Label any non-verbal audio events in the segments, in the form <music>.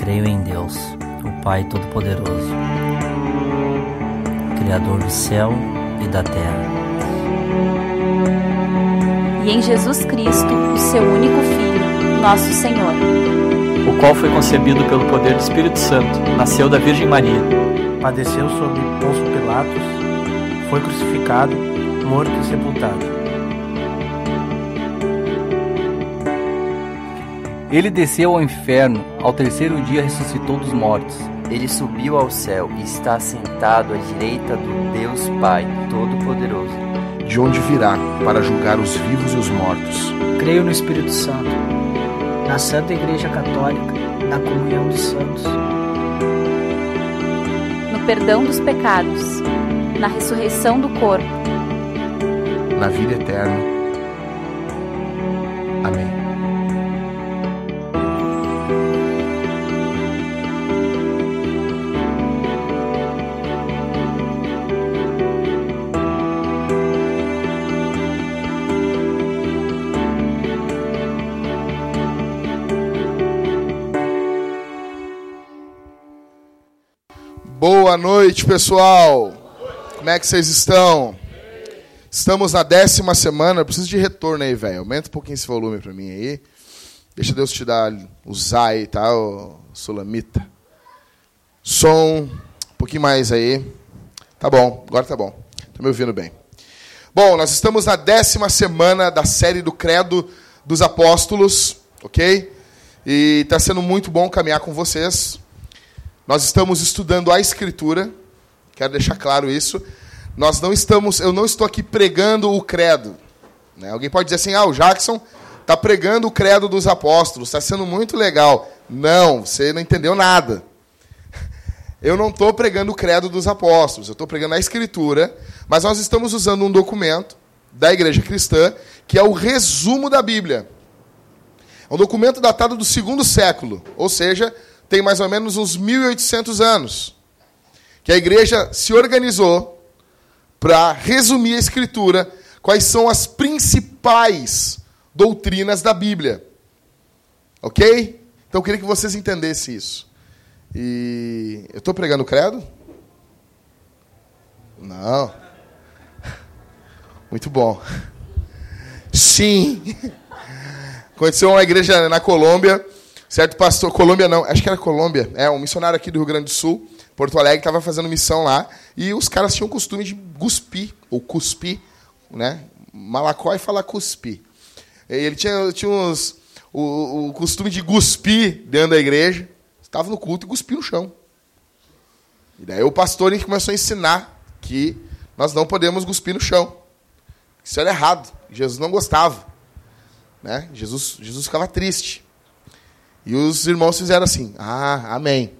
Creio em Deus, o Pai Todo-Poderoso, Criador do céu e da terra. E em Jesus Cristo, o seu único Filho, nosso Senhor, o qual foi concebido pelo poder do Espírito Santo, nasceu da Virgem Maria, padeceu sob Pôncio Pilatos, foi crucificado, morto e sepultado Ele desceu ao inferno, ao terceiro dia ressuscitou dos mortos. Ele subiu ao céu e está sentado à direita do Deus Pai Todo-Poderoso. De onde virá para julgar os vivos e os mortos. Creio no Espírito Santo, na Santa Igreja Católica, na comunhão dos santos, no perdão dos pecados, na ressurreição do corpo, na vida eterna. Boa noite, pessoal. Como é que vocês estão? Estamos na décima semana. Eu preciso de retorno aí, velho. Aumenta um pouquinho esse volume para mim aí. Deixa Deus te dar, usar aí, tá, ô Sulamita? Som, um pouquinho mais aí. Tá bom, agora tá bom. Tá me ouvindo bem. Bom, nós estamos na décima semana da série do Credo dos Apóstolos, ok? E está sendo muito bom caminhar com vocês. Nós estamos estudando a Escritura, quero deixar claro isso. Nós não estamos, eu não estou aqui pregando o credo. Né? Alguém pode dizer assim, ah, o Jackson está pregando o credo dos apóstolos, está sendo muito legal. Não, você não entendeu nada. <laughs> Eu não estou pregando o credo dos apóstolos, eu estou pregando a Escritura, mas nós estamos usando um documento da Igreja Cristã que é o resumo da Bíblia. É um documento datado do segundo século, ou seja, tem mais ou menos uns 1.800 anos, que a igreja se organizou para resumir a Escritura, quais são as principais doutrinas da Bíblia. Ok? Então eu queria que vocês entendessem isso. E eu estou pregando credo? Não. Muito bom. Sim. Aconteceu uma igreja na Colômbia Certo pastor, Colômbia não, acho que era Colômbia, é um missionário aqui do Rio Grande do Sul, Porto Alegre, estava fazendo missão lá, e os caras tinham o costume de cuspir, ou cuspir, né? Malacói fala cuspir. Ele tinha, tinha uns, o, o costume de cuspir dentro da igreja, estava no culto e cuspir no chão. E daí o pastor começou a ensinar que nós não podemos cuspir no chão. Isso era errado. Jesus não gostava. Né? Jesus, Jesus ficava triste. E os irmãos fizeram assim: Ah, amém.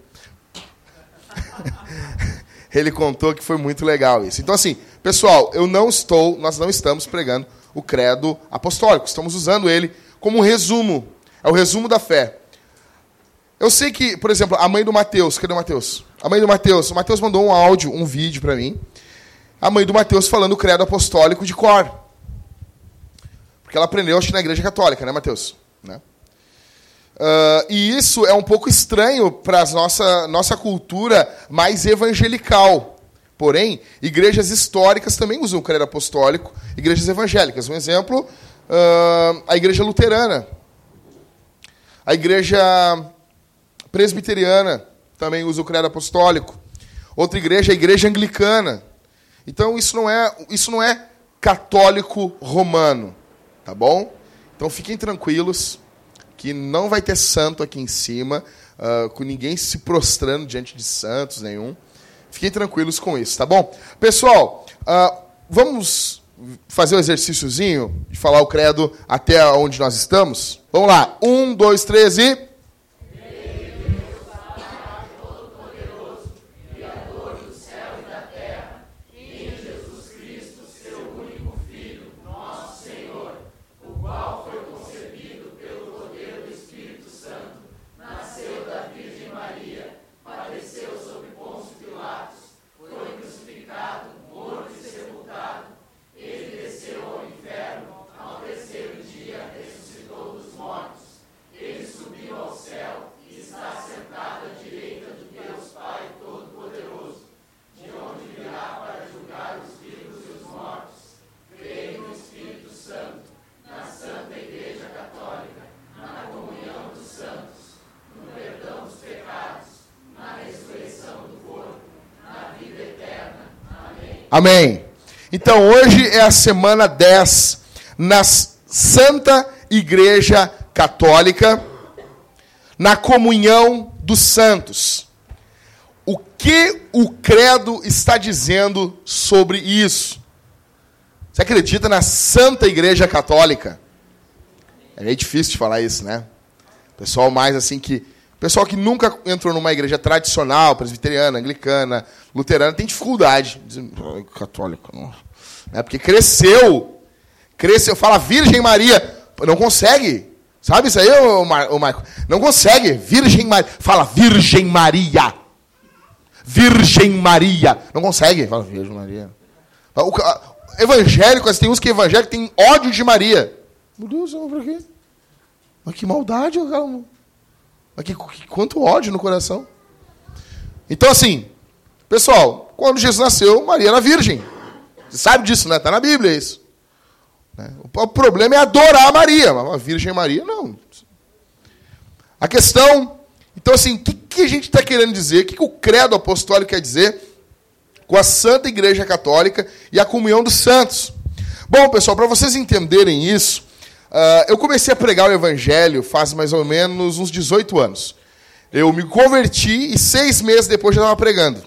<laughs> Ele contou que foi muito legal isso. Então, assim, pessoal, eu não estou, nós não estamos pregando o credo apostólico, estamos usando ele como um resumo. É o resumo da fé. Eu sei que, por exemplo, a mãe do Mateus, cadê o Mateus? A mãe do Mateus, o Mateus mandou um áudio, um vídeo para mim. A mãe do Mateus falando o credo apostólico de cor. Porque ela aprendeu, acho que na igreja católica, né, Mateus? Né? Uh, e isso é um pouco estranho para a nossa, nossa cultura mais evangelical. Porém, igrejas históricas também usam o credo apostólico, igrejas evangélicas. Um exemplo, uh, a igreja luterana. A igreja presbiteriana também usa o credo apostólico. Outra igreja, a igreja anglicana. Então, isso não é, isso não é católico romano. Tá bom? Então, fiquem tranquilos que não vai ter santo aqui em cima, uh, com ninguém se prostrando diante de santos nenhum. Fiquem tranquilos com isso, tá bom? Pessoal, uh, vamos fazer o um exercíciozinho de falar o credo até onde nós estamos? Vamos lá. Um, dois, três e. Amém. Então, hoje é a semana 10 na Santa Igreja Católica, na comunhão dos santos. O que o credo está dizendo sobre isso? Você acredita na Santa Igreja Católica? É meio difícil de falar isso, né? Pessoal mais assim que. Pessoal que nunca entrou numa igreja tradicional, presbiteriana, anglicana, luterana, tem dificuldade. Dizem, católica, não. É porque cresceu. Cresceu. Fala Virgem Maria. Não consegue. Sabe isso aí, ô, Mar, ô Marco? Não consegue. Virgem Maria. Fala Virgem Maria. Virgem Maria. Não consegue. Fala Virgem Maria. O, evangélico, tem uns que evangélico tem ódio de Maria. Meu Deus, por quê? Mas que maldade, cara. Mas que, que, quanto ódio no coração. Então, assim, pessoal, quando Jesus nasceu, Maria era virgem. Você sabe disso, né? Está na Bíblia isso. Né? O problema é adorar Maria, mas a Virgem Maria, não. A questão. Então, assim, o que, que a gente está querendo dizer? O que, que o credo apostólico quer dizer com a Santa Igreja Católica e a comunhão dos santos? Bom, pessoal, para vocês entenderem isso, Uh, eu comecei a pregar o evangelho faz mais ou menos uns 18 anos. Eu me converti e seis meses depois já estava pregando.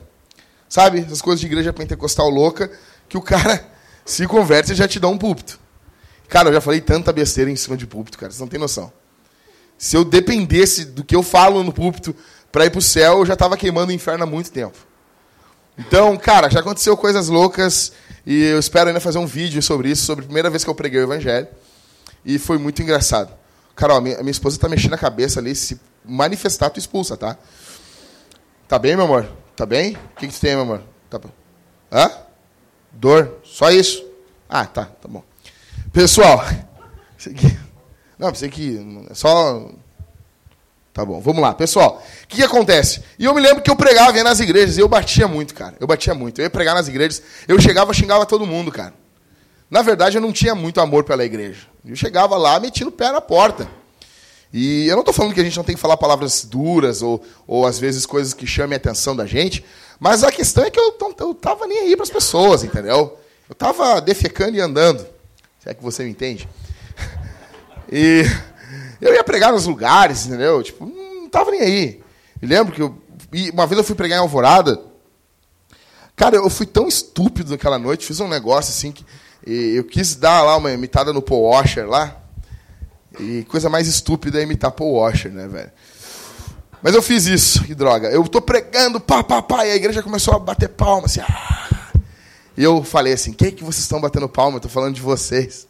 Sabe? Essas coisas de igreja pentecostal louca, que o cara <laughs> se converte e já te dá um púlpito. Cara, eu já falei tanta besteira em cima de púlpito, cara, vocês não tem noção. Se eu dependesse do que eu falo no púlpito para ir para o céu, eu já estava queimando o inferno há muito tempo. Então, cara, já aconteceu coisas loucas e eu espero ainda fazer um vídeo sobre isso, sobre a primeira vez que eu preguei o evangelho. E foi muito engraçado. Carol, minha, minha esposa tá mexendo a cabeça ali. Se manifestar, tu expulsa, tá? Tá bem, meu amor? Tá bem? O que, que tu tem, meu amor? Tá... Hã? Dor? Só isso? Ah, tá, tá bom. Pessoal, <laughs> não, pensei que é só. Tá bom, vamos lá. Pessoal, o que, que, acontece? E eu me lembro que eu pregava nas igrejas e eu batia muito, cara. Eu batia muito. Eu ia pregar nas igrejas, eu chegava xingava todo mundo, cara. Na verdade, eu não tinha muito amor pela igreja. Eu chegava lá metido o pé na porta. E eu não estou falando que a gente não tem que falar palavras duras ou, ou às vezes coisas que chamem a atenção da gente, mas a questão é que eu não tava nem aí para as pessoas, entendeu? Eu estava defecando e andando. Se é que você me entende? <laughs> E eu ia pregar nos lugares, entendeu? Tipo, não estava nem aí. E lembro que eu, uma vez eu fui pregar em Alvorada. Cara, eu fui tão estúpido naquela noite, fiz um negócio assim que e eu quis dar lá uma imitada no Paul Washer lá. E coisa mais estúpida é imitar Paul Washer, né, velho? Mas eu fiz isso, que droga. Eu tô pregando, pá, pá, pá, e a igreja começou a bater palma, assim. Ah. E eu falei assim: quem é que vocês estão batendo palma? Eu tô falando de vocês.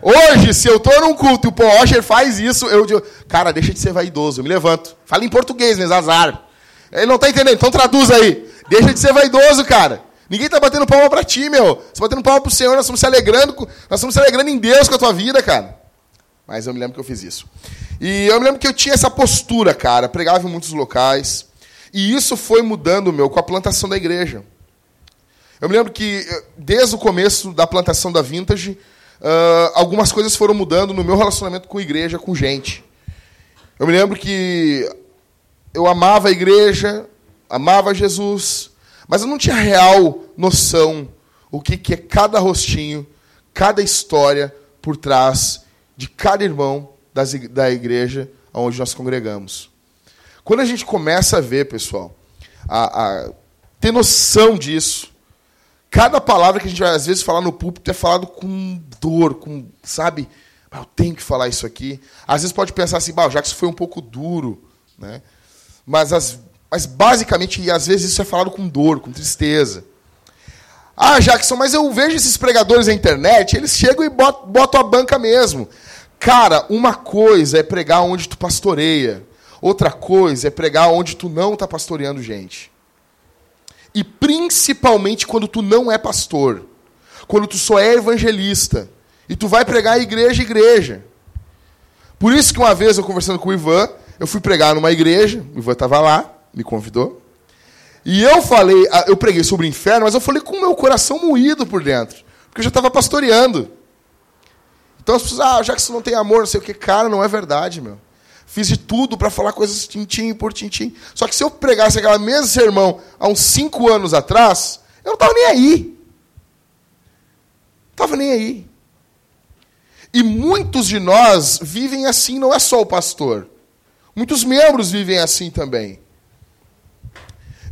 Hoje, se eu tô num culto e o Paul Washer faz isso, eu digo, cara, deixa de ser vaidoso, eu me levanto. Fala em português, né, Azar. Ele não tá entendendo, então traduz aí. Deixa de ser vaidoso, cara. Ninguém está batendo palma para ti, meu. Você está batendo palma para o Senhor, nós estamos se alegrando, nós estamos se alegrando em Deus com a tua vida, cara. Mas eu me lembro que eu fiz isso. E eu me lembro que eu tinha essa postura, cara, pregava em muitos locais. E isso foi mudando, meu, com a plantação da igreja. Eu me lembro que, eh, desde o começo da plantação da Vintage, uh, algumas coisas foram mudando no meu relacionamento com a igreja, com gente. Eu me lembro que eu amava a igreja, amava Jesus, mas eu não tinha real noção o que, que é cada rostinho, cada história por trás de cada irmão das, da igreja onde nós congregamos. Quando a gente começa a ver, pessoal, a, a ter noção disso, cada palavra que a gente vai às vezes falar no púlpito é falado com dor, com, sabe? Eu tenho que falar isso aqui. Às vezes pode pensar assim, já que isso foi um pouco duro, né? Mas as, mas basicamente, e às vezes isso é falado com dor, com tristeza. Ah, Jackson, mas eu vejo esses pregadores na internet, eles chegam e botam, a banca mesmo. Cara, uma coisa é pregar onde tu pastoreia. Outra coisa é pregar onde tu não está pastoreando gente. E principalmente quando tu não é pastor. Quando tu só é evangelista. E tu vai pregar igreja igreja. Por isso que uma vez eu conversando com o Ivan, eu fui pregar numa igreja, o Ivan estava lá me convidou. E eu falei, ah, eu preguei sobre o inferno, mas eu falei com o meu coração moído por dentro. Porque eu já estava pastoreando. Então as pessoas, ah, já que você não tem amor, não sei o que. Cara, não é verdade, meu. Fiz de tudo para falar coisas tintim por tintim. Só que se eu pregasse aquela mesma sermão há uns cinco anos atrás, eu não estava nem aí. Estava nem aí. E muitos de nós vivem assim, não é só o pastor. Muitos membros vivem assim também.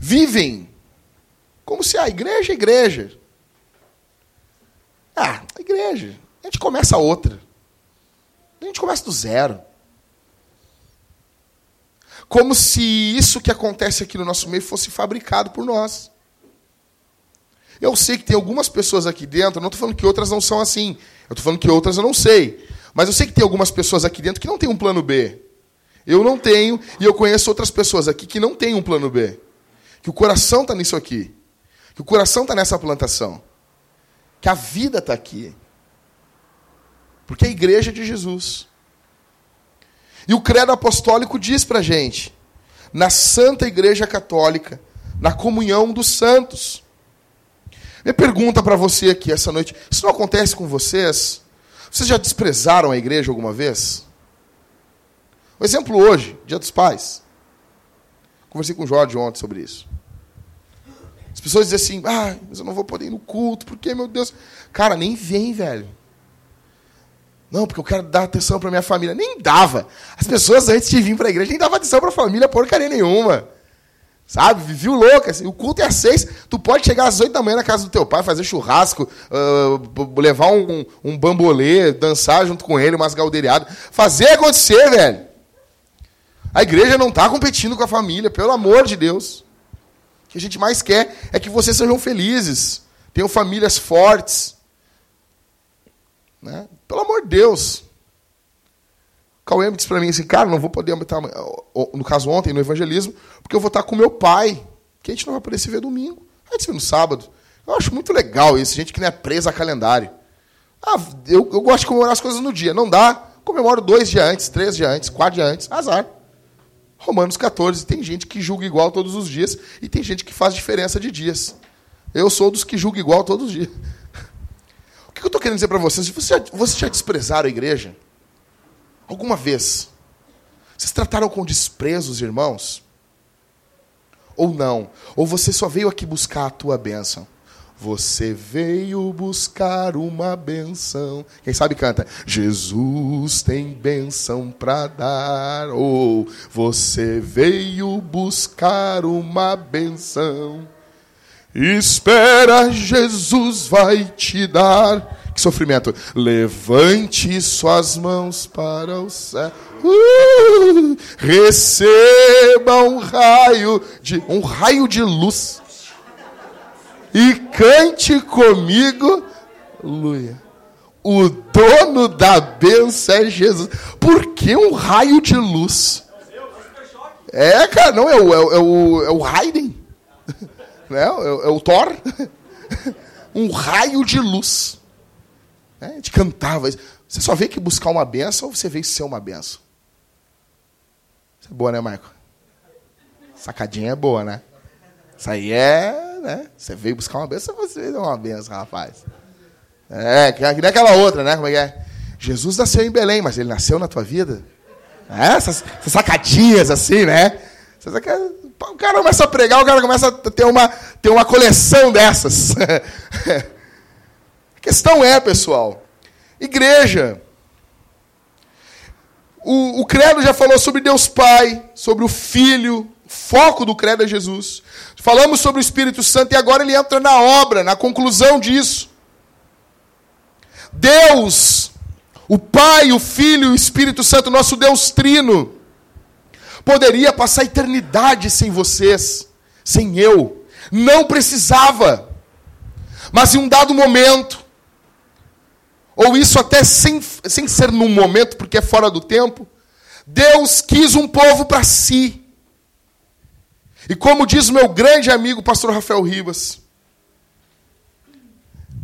Vivem como se a igreja é igreja. Ah, a igreja. A gente começa outra. A gente começa do zero. Como se isso que acontece aqui no nosso meio fosse fabricado por nós. Eu sei que tem algumas pessoas aqui dentro, não estou falando que outras não são assim. Eu estou falando que outras eu não sei. Mas eu sei que tem algumas pessoas aqui dentro que não têm um plano B. Eu não tenho, e eu conheço outras pessoas aqui que não têm um plano B. Que o coração está nisso aqui. Que o coração está nessa plantação. Que a vida está aqui. Porque é a igreja de Jesus. E o credo apostólico diz para gente, na Santa Igreja Católica, na comunhão dos santos. Minha pergunta para você aqui essa noite: isso não acontece com vocês? Vocês já desprezaram a igreja alguma vez? Um exemplo hoje, Dia dos Pais. Conversei com o Jorge ontem sobre isso. As pessoas dizem assim: ah, mas eu não vou poder ir no culto, porque, meu Deus. Cara, nem vem, velho. Não, porque eu quero dar atenção para minha família. Nem dava. As pessoas antes de vir para a igreja nem davam atenção para a família porcaria nenhuma. Sabe? Viviu louca. Assim. O culto é às seis. Tu pode chegar às oito da manhã na casa do teu pai, fazer churrasco, uh, levar um, um bambolê, dançar junto com ele, umas galdeiriadas. Fazer acontecer, velho. A igreja não está competindo com a família, pelo amor de Deus. Que a gente mais quer é que vocês sejam felizes, tenham famílias fortes. Né? Pelo amor de Deus. O Cauê disse para mim assim, cara, não vou poder estar, no caso ontem, no evangelismo, porque eu vou estar com meu pai, que a gente não vai poder se ver domingo. A gente se vê no sábado. Eu acho muito legal isso, gente que não é presa a calendário. Ah, eu, eu gosto de comemorar as coisas no dia. Não dá, comemoro dois dias antes, três dias antes, quatro dias antes, azar. Romanos 14, tem gente que julga igual todos os dias e tem gente que faz diferença de dias. Eu sou dos que julga igual todos os dias que eu estou querendo dizer para vocês? Vocês já, vocês já desprezaram a igreja? Alguma vez? Vocês trataram com desprezo os irmãos? Ou não? Ou você só veio aqui buscar a tua bênção? Você veio buscar uma benção. Quem sabe canta. Jesus tem benção para dar. Ou você veio buscar uma benção. Espera, Jesus vai te dar. Que sofrimento. Levante suas mãos para o céu. Uh, receba um raio de um raio de luz. E cante comigo. Aleluia. O dono da bênção é Jesus. Por que um raio de luz? É, cara, não, é o, é o, é o Haydn <laughs> né? é, é o Thor, <laughs> um raio de luz. Né? A gente cantava. Você só veio que buscar uma benção ou você veio ser uma benção? Isso é boa, né, Marco? Sacadinha é boa, né? Isso aí é, né? Você veio buscar uma benção, você veio uma benção, rapaz. É, que nem aquela outra, né? Como é que é? Jesus nasceu em Belém, mas ele nasceu na tua vida? É, essas, essas sacadinhas assim, né? O cara começa a pregar, o cara começa a ter uma, ter uma coleção dessas. <laughs> a questão é, pessoal, igreja. O, o credo já falou sobre Deus Pai, sobre o Filho, foco do credo é Jesus. Falamos sobre o Espírito Santo e agora ele entra na obra, na conclusão disso. Deus, o Pai, o Filho e o Espírito Santo, nosso Deus Trino, poderia passar a eternidade sem vocês, sem eu. Não precisava. Mas em um dado momento, ou isso até sem, sem ser num momento, porque é fora do tempo, Deus quis um povo para si. E como diz meu grande amigo, pastor Rafael Ribas,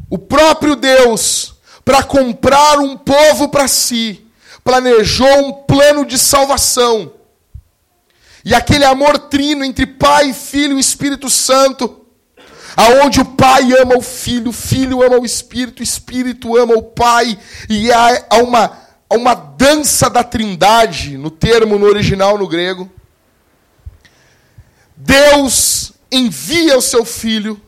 o próprio Deus, para comprar um povo para si, planejou um plano de salvação e aquele amor trino entre Pai, Filho e Espírito Santo, aonde o Pai ama o Filho, o Filho ama o Espírito, o Espírito ama o Pai, e há uma a uma dança da trindade, no termo no original no grego. Deus envia o seu filho,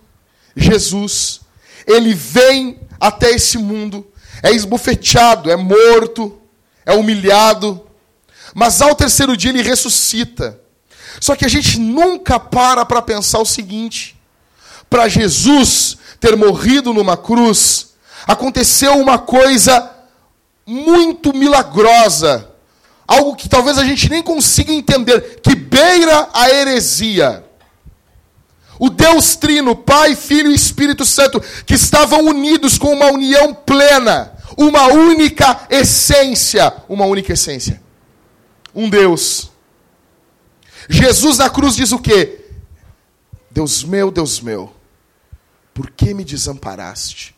Jesus, ele vem até esse mundo, é esbofeteado, é morto, é humilhado, mas ao terceiro dia ele ressuscita. Só que a gente nunca para para pensar o seguinte: para Jesus ter morrido numa cruz, aconteceu uma coisa muito milagrosa, algo que talvez a gente nem consiga entender, que beira a heresia. O Deus Trino, Pai, Filho e Espírito Santo, que estavam unidos com uma união plena, uma única essência, uma única essência. Um Deus. Jesus na cruz diz o quê? Deus meu, Deus meu, por que me desamparaste?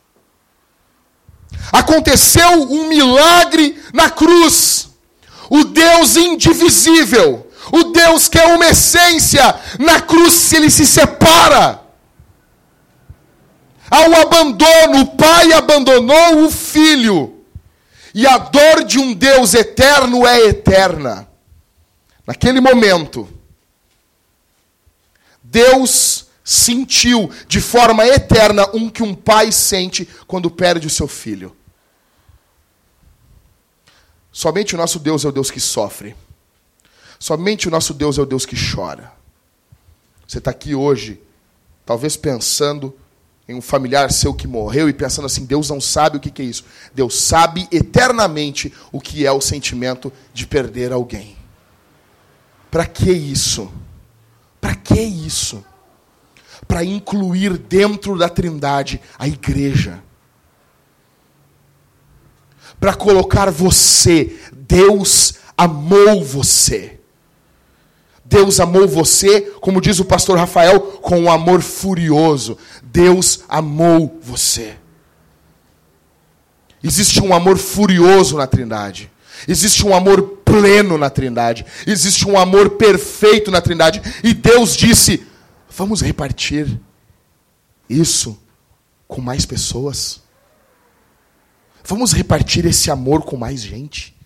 Aconteceu um milagre na cruz. O Deus indivisível, o Deus que é uma essência, na cruz ele se separa. Ao abandono, o pai abandonou o filho. E a dor de um Deus eterno é eterna. Naquele momento, Deus sentiu de forma eterna um que um pai sente quando perde o seu filho. Somente o nosso Deus é o Deus que sofre. Somente o nosso Deus é o Deus que chora. Você está aqui hoje, talvez pensando em um familiar seu que morreu e pensando assim: Deus não sabe o que é isso. Deus sabe eternamente o que é o sentimento de perder alguém. Para que isso? Para que isso? Para incluir dentro da Trindade a igreja. Para colocar você, Deus amou você. Deus amou você, como diz o pastor Rafael, com um amor furioso. Deus amou você. Existe um amor furioso na Trindade. Existe um amor pleno na Trindade. Existe um amor perfeito na Trindade. E Deus disse: vamos repartir isso com mais pessoas. Vamos repartir esse amor com mais gente.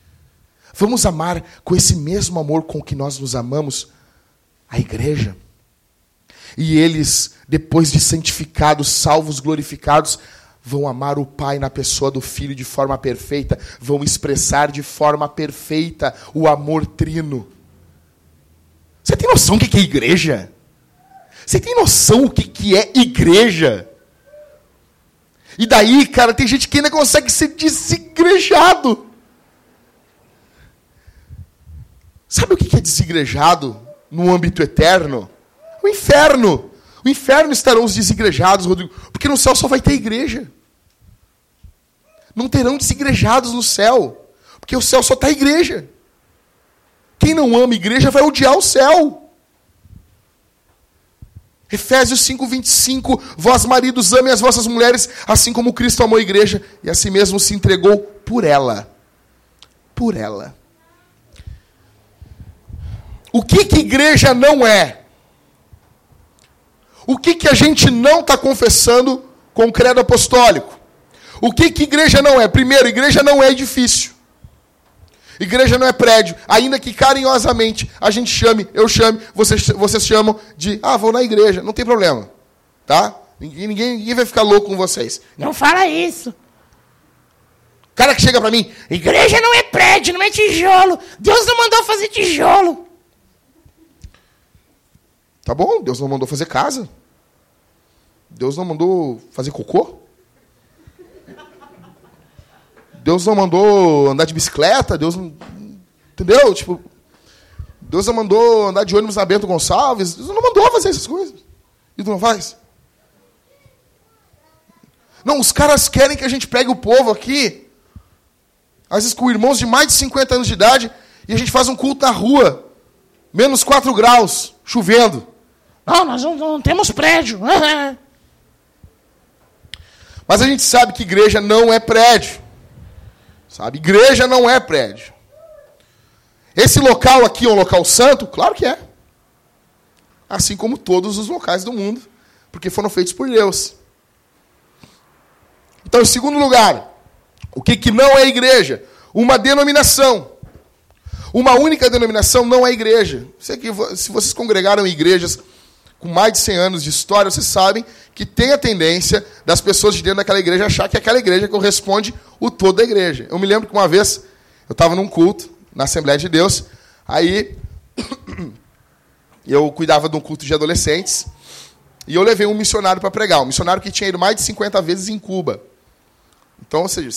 Vamos amar com esse mesmo amor com que nós nos amamos a igreja. E eles, depois de santificados, salvos, glorificados, vão amar o Pai na pessoa do Filho de forma perfeita, vão expressar de forma perfeita o amor trino. Você tem noção do que é igreja? Você tem noção o que é igreja? E daí, cara, tem gente que ainda consegue ser desigrejado. Sabe o que é desigrejado no âmbito eterno? O inferno. O inferno estarão os desigrejados, Rodrigo, porque no céu só vai ter igreja. Não terão desigrejados no céu, porque o céu só está igreja. Quem não ama igreja vai odiar o céu. Efésios 5, 25. Vós, maridos, amem as vossas mulheres, assim como Cristo amou a igreja e a si mesmo se entregou por ela. Por ela. O que, que igreja não é? O que, que a gente não está confessando com o credo apostólico? O que, que igreja não é? Primeiro, igreja não é edifício. Igreja não é prédio, ainda que carinhosamente a gente chame, eu chame, vocês, vocês chamam de, ah, vou na igreja, não tem problema. Tá? Ninguém, ninguém, ninguém vai ficar louco com vocês. Não fala isso. Cara que chega para mim, igreja não é prédio, não é tijolo. Deus não mandou fazer tijolo. Tá bom, Deus não mandou fazer casa. Deus não mandou fazer cocô. Deus não mandou andar de bicicleta, Deus não. Entendeu? Tipo, Deus não mandou andar de ônibus na Bento Gonçalves, Deus não mandou fazer essas coisas. E tu não faz? Não, os caras querem que a gente pegue o povo aqui, às vezes com irmãos de mais de 50 anos de idade, e a gente faz um culto na rua, menos 4 graus, chovendo. Não, nós não, não temos prédio. <laughs> Mas a gente sabe que igreja não é prédio. Sabe? Igreja não é prédio. Esse local aqui é um local santo? Claro que é. Assim como todos os locais do mundo, porque foram feitos por Deus. Então, em segundo lugar, o que, que não é igreja? uma denominação. Uma única denominação não é igreja. Se vocês congregaram em igrejas com mais de 100 anos de história, vocês sabem que tem a tendência das pessoas de dentro daquela igreja achar que aquela igreja corresponde o todo da igreja. Eu me lembro que uma vez eu estava num culto na Assembleia de Deus, aí <clears throat> eu cuidava de um culto de adolescentes e eu levei um missionário para pregar, um missionário que tinha ido mais de 50 vezes em Cuba. Então, ou seja,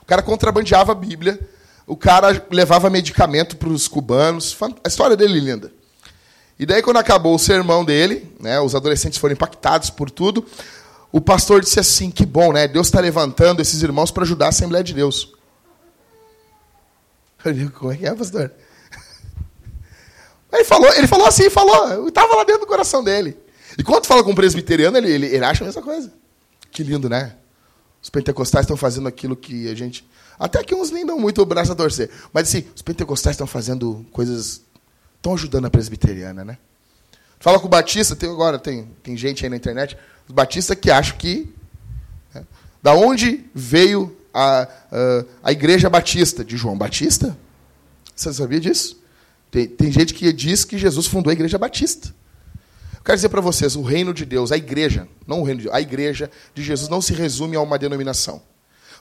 o cara contrabandeava a Bíblia, o cara levava medicamento para os cubanos. A história dele é linda. E daí, quando acabou o sermão dele, né, os adolescentes foram impactados por tudo, o pastor disse assim: que bom, né? Deus está levantando esses irmãos para ajudar a Assembleia de Deus. Eu digo, como é que é, pastor? Ele falou, ele falou assim, falou, estava lá dentro do coração dele. E quando fala com um presbiteriano, ele, ele, ele acha a mesma coisa. Que lindo, né? Os pentecostais estão fazendo aquilo que a gente. Até que uns nem dão muito o braço a torcer. Mas assim, os pentecostais estão fazendo coisas. Estão ajudando a presbiteriana, né? Fala com o Batista, tem agora, tem, tem gente aí na internet, os batistas que acham que. Né, da onde veio a, a, a igreja batista? De João Batista? Você sabia disso? Tem, tem gente que diz que Jesus fundou a igreja batista. Eu quero dizer para vocês, o reino de Deus, a igreja, não o reino de Deus, a igreja de Jesus não se resume a uma denominação.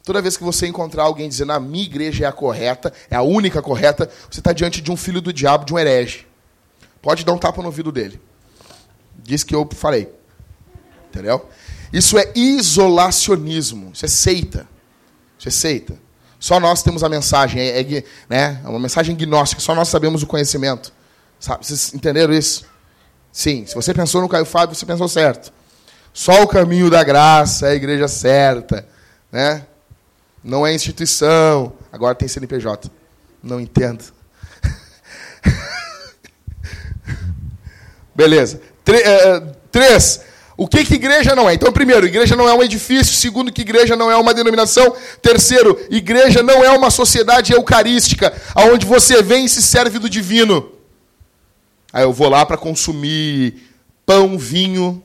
Toda vez que você encontrar alguém dizendo a minha igreja é a correta, é a única correta, você está diante de um filho do diabo, de um herege. Pode dar um tapa no ouvido dele. Diz que eu falei. Entendeu? Isso é isolacionismo. Isso é seita. Isso é seita. Só nós temos a mensagem. É, é, né? é uma mensagem gnóstica. Só nós sabemos o conhecimento. Sabe? Vocês entenderam isso? Sim, se você pensou no Caio Fábio, você pensou certo. Só o caminho da graça é a igreja certa. Né? Não é instituição. Agora tem CNPJ. Não entendo. <laughs> Beleza. Eh, três. O que, que igreja não é? Então, primeiro, igreja não é um edifício. Segundo, que igreja não é uma denominação. Terceiro, igreja não é uma sociedade eucarística, onde você vem e se serve do divino. Aí eu vou lá para consumir pão, vinho.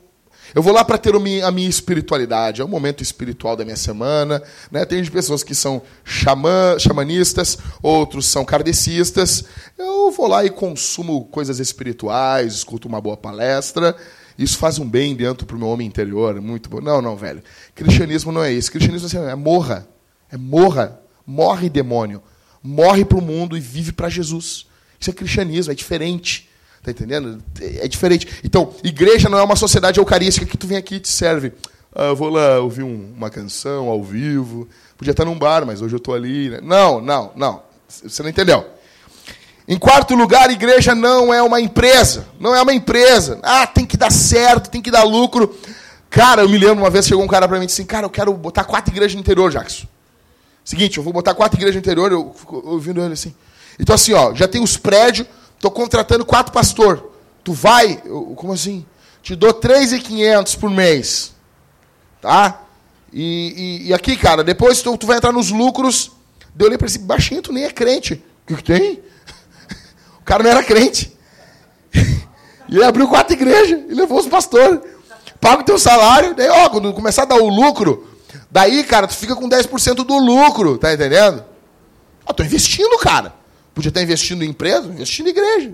Eu vou lá para ter a minha espiritualidade. É o momento espiritual da minha semana. Né? Tem pessoas que são xamã, xamanistas, outros são kardecistas. Eu vou lá e consumo coisas espirituais, escuto uma boa palestra. Isso faz um bem dentro para o meu homem interior. Muito bom. Não, não, velho. Cristianismo não é isso. Cristianismo é, é morra. É morra. Morre, demônio. Morre para o mundo e vive para Jesus. Isso é cristianismo, é diferente. Tá entendendo? É diferente. Então, igreja não é uma sociedade eucarística que tu vem aqui e te serve. Ah, vou lá ouvir um, uma canção ao vivo. Podia estar num bar, mas hoje eu estou ali. Né? Não, não, não. Você não entendeu. Em quarto lugar, igreja não é uma empresa. Não é uma empresa. Ah, tem que dar certo, tem que dar lucro. Cara, eu me lembro uma vez chegou um cara para mim e disse assim: Cara, eu quero botar quatro igrejas no interior, Jackson. Seguinte, eu vou botar quatro igrejas no interior. Eu fico ouvindo ele assim. Então, assim, ó, já tem os prédios, Estou contratando quatro pastor. Tu vai, eu, como assim? Te dou 3,500 por mês. Tá? E, e, e, aqui, cara, depois tu, tu vai entrar nos lucros. Deu olhei para esse baixinho, tu nem é crente. O que, que tem? <laughs> O cara não era crente. E <laughs> ele abriu quatro igrejas e levou os pastores. Paga o teu salário, daí, ó, quando começar a dar o lucro, daí, cara, tu fica com 10% do lucro, tá entendendo? Ó, tô investindo, cara. Podia estar investindo em empresa, investindo em igreja.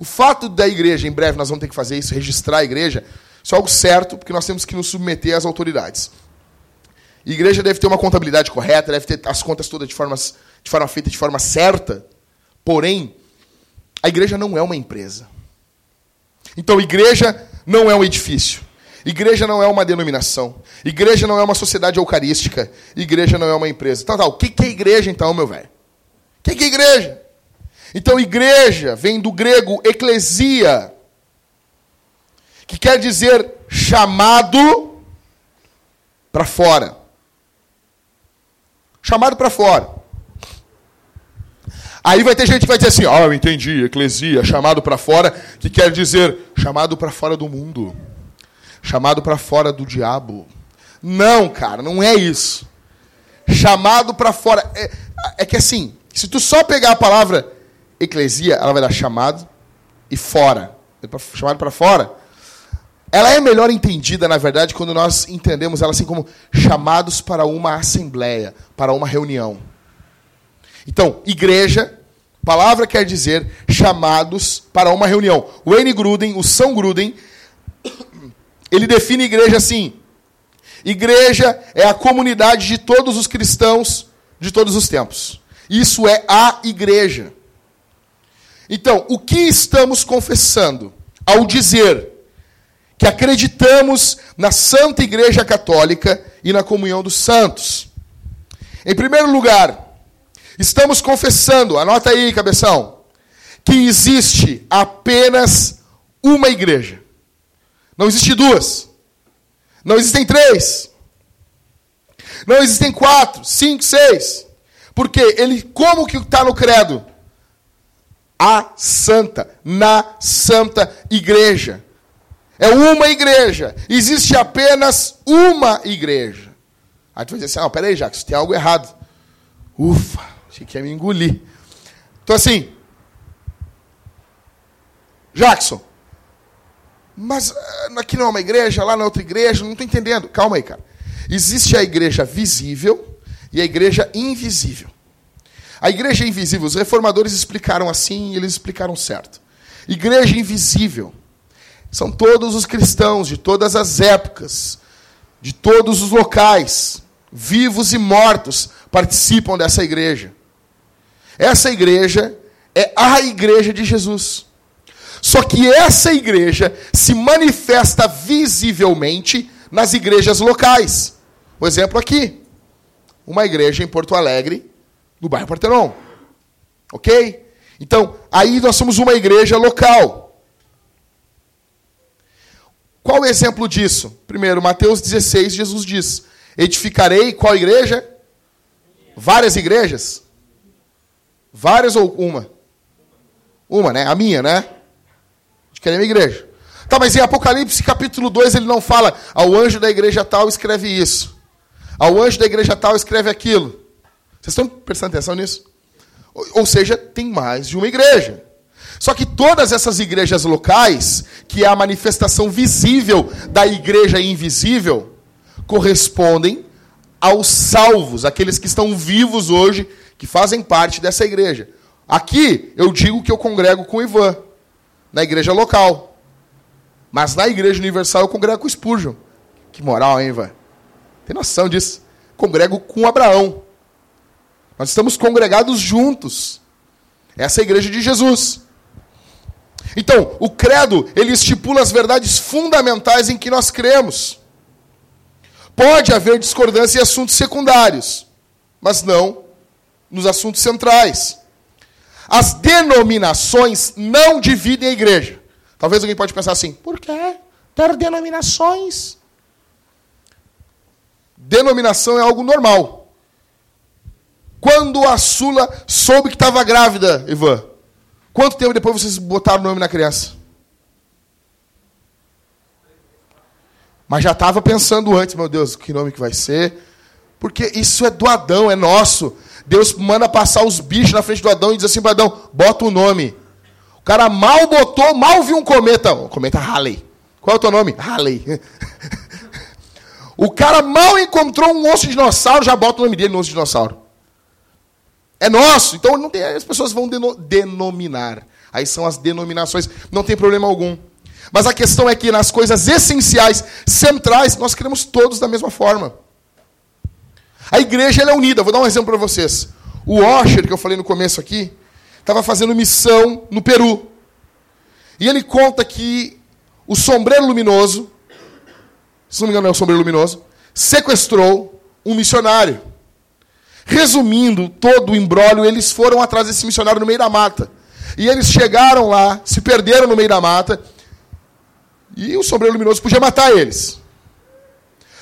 O fato da igreja, em breve nós vamos ter que fazer isso, registrar a igreja, isso é algo certo, porque nós temos que nos submeter às autoridades. A igreja deve ter uma contabilidade correta, deve ter as contas todas de forma, de forma feita de forma certa. Porém, a igreja não é uma empresa. Então, igreja não é um edifício. Igreja não é uma denominação. Igreja não é uma sociedade eucarística. Igreja não é uma empresa. Então, tá, o que é igreja, então, meu velho? O que é igreja? Então, igreja vem do grego eclesia, que quer dizer chamado para fora. Chamado para fora. Aí vai ter gente que vai dizer assim: "Ah, oh, eu entendi, eclesia, chamado para fora", que quer dizer chamado para fora do mundo. Chamado para fora do diabo. Não, cara, não é isso. Chamado para fora é, é que assim, se tu só pegar a palavra eclesia, ela vai dar chamado e fora. Chamado para fora. Ela é melhor entendida, na verdade, quando nós entendemos ela assim como chamados para uma assembleia, para uma reunião. Então, igreja, palavra quer dizer chamados para uma reunião. O Wayne Gruden, o São Gruden, <coughs> ele define igreja assim: igreja é a comunidade de todos os cristãos de todos os tempos. Isso é a igreja. Então, o que estamos confessando ao dizer que acreditamos na Santa Igreja Católica e na comunhão dos santos? Em primeiro lugar, estamos confessando, anota aí, cabeção, que existe apenas uma igreja. Não existe duas. Não existem três. Não existem quatro, cinco, seis. Porque ele, como que está no credo? A santa, na santa igreja. É uma igreja. Existe apenas uma igreja. Aí tu vai dizer assim, ah, peraí, Jacques, tem algo errado. Ufa, achei que ia me engolir. Então assim, Jackson, mas eh, aqui não é uma igreja, lá na é outra igreja, não estou entendendo. Calma aí, cara. Existe a igreja visível e a igreja invisível. A igreja invisível, os reformadores explicaram assim e eles explicaram certo. Igreja invisível são todos os cristãos de todas as épocas, de todos os locais, vivos e mortos, participam dessa igreja. Essa igreja é a igreja de Jesus. Só que essa igreja se manifesta visivelmente nas igrejas locais. O exemplo aqui. Uma igreja em Porto Alegre, no bairro Partenon. Ok? Então, aí nós somos uma igreja local. Qual o exemplo disso? Primeiro, Mateus 16, Jesus diz: Edificarei qual igreja? Várias igrejas? Várias ou uma? Uma, né? A minha, né? De que é minha igreja. Tá, mas em Apocalipse capítulo 2 ele não fala ao anjo da igreja tal escreve isso. Ao anjo da igreja tal escreve aquilo. Vocês estão prestando atenção nisso? Ou seja, tem mais de uma igreja. Só que todas essas igrejas locais, que é a manifestação visível da igreja invisível, correspondem aos salvos, aqueles que estão vivos hoje, que fazem parte dessa igreja. Aqui eu digo que eu congrego com o Ivan, na igreja local. Mas na Igreja Universal eu congrego com Spurgeon. Que moral, hein, velho? Tem noção disso? Congrego com Abraão. Nós estamos congregados juntos. Essa é a igreja de Jesus. Então, o credo, ele estipula as verdades fundamentais em que nós cremos. Pode haver discordância em assuntos secundários, mas não nos assuntos centrais. As denominações não dividem a igreja. Talvez alguém pode pensar assim, por quê? Ter denominações. Denominação é algo normal. Quando a Sula soube que estava grávida, Ivan, quanto tempo depois vocês botaram o nome na criança? Mas já estava pensando antes, meu Deus, que nome que vai ser? Porque isso é do Adão, é nosso. Deus manda passar os bichos na frente do Adão e diz assim para Adão: bota o nome. O cara mal botou, mal viu um cometa. O cometa Halley. Qual é o teu nome? Halley. <laughs> o cara mal encontrou um osso de dinossauro, já bota o nome dele no osso de dinossauro. É nosso. Então não tem, as pessoas vão deno, denominar. Aí são as denominações. Não tem problema algum. Mas a questão é que nas coisas essenciais, centrais, nós queremos todos da mesma forma. A igreja é unida. Vou dar um exemplo para vocês. O Osher, que eu falei no começo aqui, estava fazendo missão no Peru. E ele conta que o sombreiro luminoso, se não me engano é o sombreiro luminoso, sequestrou um missionário. Resumindo todo o embrólio, eles foram atrás desse missionário no meio da mata. E eles chegaram lá, se perderam no meio da mata, e o sombreiro luminoso podia matar eles.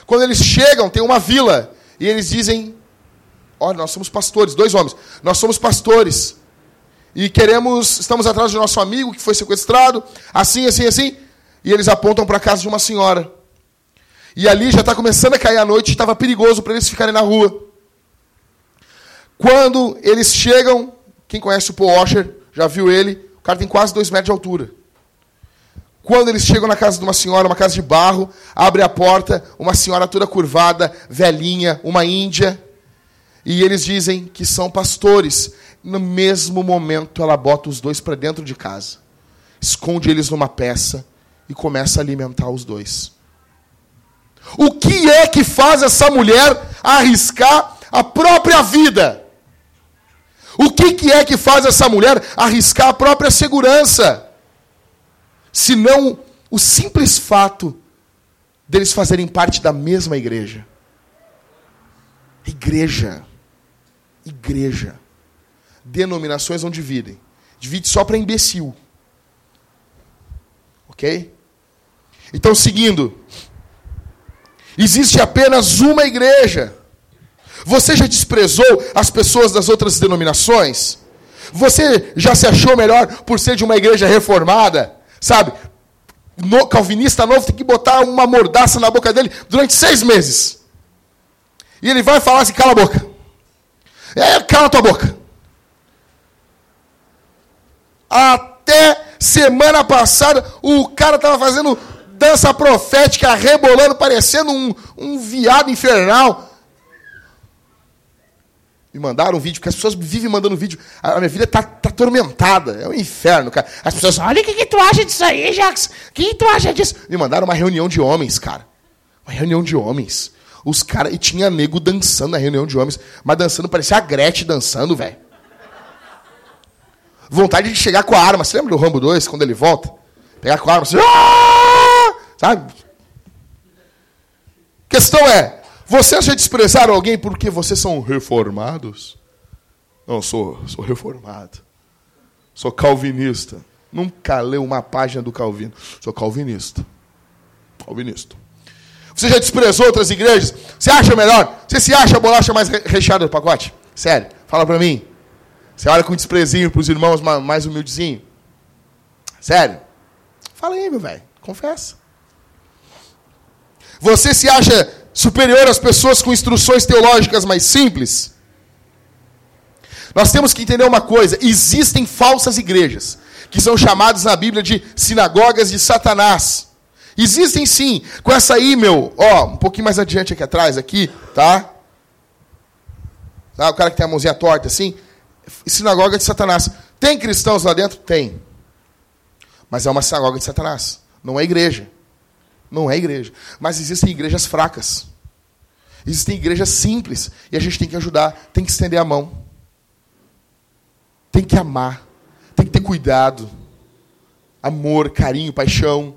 Quando eles chegam, tem uma vila, e eles dizem: Olha, nós somos pastores, dois homens, nós somos pastores e queremos, estamos atrás do nosso amigo que foi sequestrado, assim, assim, assim, e eles apontam para a casa de uma senhora. E ali já está começando a cair a noite, estava perigoso para eles ficarem na rua. Quando eles chegam, quem conhece o Paul Washer, já viu ele, o cara tem quase dois metros de altura. Quando eles chegam na casa de uma senhora, uma casa de barro, abre a porta, uma senhora toda curvada, velhinha, uma índia, E eles dizem que são pastores. No mesmo momento, ela bota os dois para dentro de casa, esconde eles numa peça e começa a alimentar os dois. O que é que faz essa mulher arriscar a própria vida? O que, que é que faz essa mulher arriscar a própria segurança? Se não o simples fato deles fazerem parte da mesma igreja. Igreja. Igreja. Denominações não dividem. Divide só para imbecil. Ok? Então, seguindo. Existe apenas uma igreja. Você já desprezou as pessoas das outras denominações? Você já se achou melhor por ser de uma igreja reformada? Sabe? No, calvinista novo tem que botar uma mordaça na boca dele durante seis meses. E ele vai falar assim: cala a boca. É, cala a tua boca. Até semana passada, o cara estava fazendo dança profética, rebolando, parecendo um, um viado infernal. Me mandaram um vídeo, porque as pessoas vivem mandando vídeo. A minha vida está tá atormentada. É um inferno, cara. As pessoas, olha o que, que tu acha disso aí, Jax? O que, que tu acha disso? Me mandaram uma reunião de homens, cara. Uma reunião de homens. Os caras. E tinha nego dançando na reunião de homens. Mas dançando, parecia a Gretchen dançando, velho. Vontade de chegar com a arma. Você lembra do Rambo 2, quando ele volta? Pegar com a arma assim. "Ah!" Sabe? Questão é: vocês já desprezaram alguém porque vocês são reformados? Não, sou, sou reformado. Sou calvinista. Nunca leu uma página do Calvino. Sou calvinista. Calvinista. Você já desprezou outras igrejas? Você acha melhor? Você se acha a bolacha mais re- recheada do pacote? Sério, fala pra mim. Você olha com desprezinho pros irmãos ma- mais humildezinhos? Sério? Fala aí, meu velho. Confessa. Você se acha superior às pessoas com instruções teológicas mais simples? Nós temos que entender uma coisa: existem falsas igrejas, que são chamadas na Bíblia de sinagogas de Satanás. Existem sim, com essa aí, meu, ó, um pouquinho mais adiante aqui atrás, aqui, tá? Tá, o cara que tem a mãozinha torta assim, sinagoga de Satanás. Tem cristãos lá dentro? Tem. Mas é uma sinagoga de Satanás, não é igreja. Não é igreja. Mas existem igrejas fracas. Existem igrejas simples. E a gente tem que ajudar, tem que estender a mão. Tem que amar. Tem que ter cuidado. Amor, carinho, paixão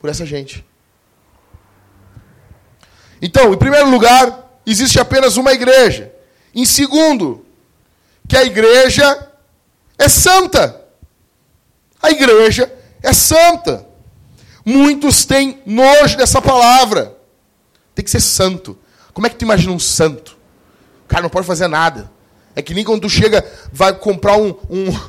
por essa gente. Então, em primeiro lugar, existe apenas uma igreja. Em segundo, que a igreja é santa. A igreja é santa. Muitos têm nojo dessa palavra. Tem que ser santo. Como é que tu imagina um santo? O cara não pode fazer nada. É que nem quando tu chega, vai comprar um, um,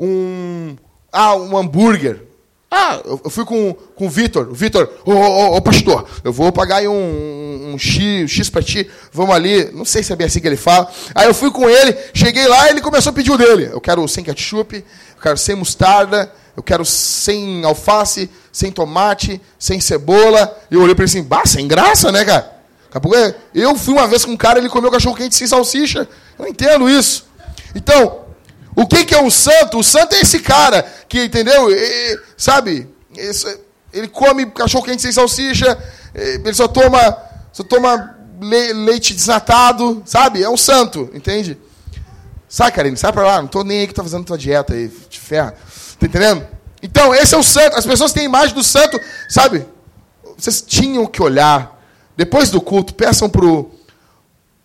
um, ah, um hambúrguer. Ah, eu fui com, com o Vitor. O Vitor, ô, ô, ô, pastor, eu vou pagar aí um, um X, X pra ti, vamos ali. Não sei se é bem assim que ele fala. Aí eu fui com ele, cheguei lá ele começou a pedir o dele. Eu quero sem ketchup, eu quero sem mostarda, eu quero sem alface, sem tomate, sem cebola. E eu olhei pra ele assim, bah, sem graça, né, cara? É- Eu fui uma vez com um cara, ele comeu cachorro quente sem salsicha. Eu não entendo isso. Então, o que, que é um santo? O santo é esse cara que, entendeu? E- sabe? Ele come cachorro quente sem salsicha, ele só toma, só toma le- leite desnatado, sabe? É um santo, entende? Sai, Karine, sai pra lá, não tô nem aí que tá fazendo tua dieta aí, te ferra. Tá entendendo? Então, esse é o santo. As pessoas têm imagem do santo, sabe? Vocês tinham que olhar. Depois do culto, peçam pro,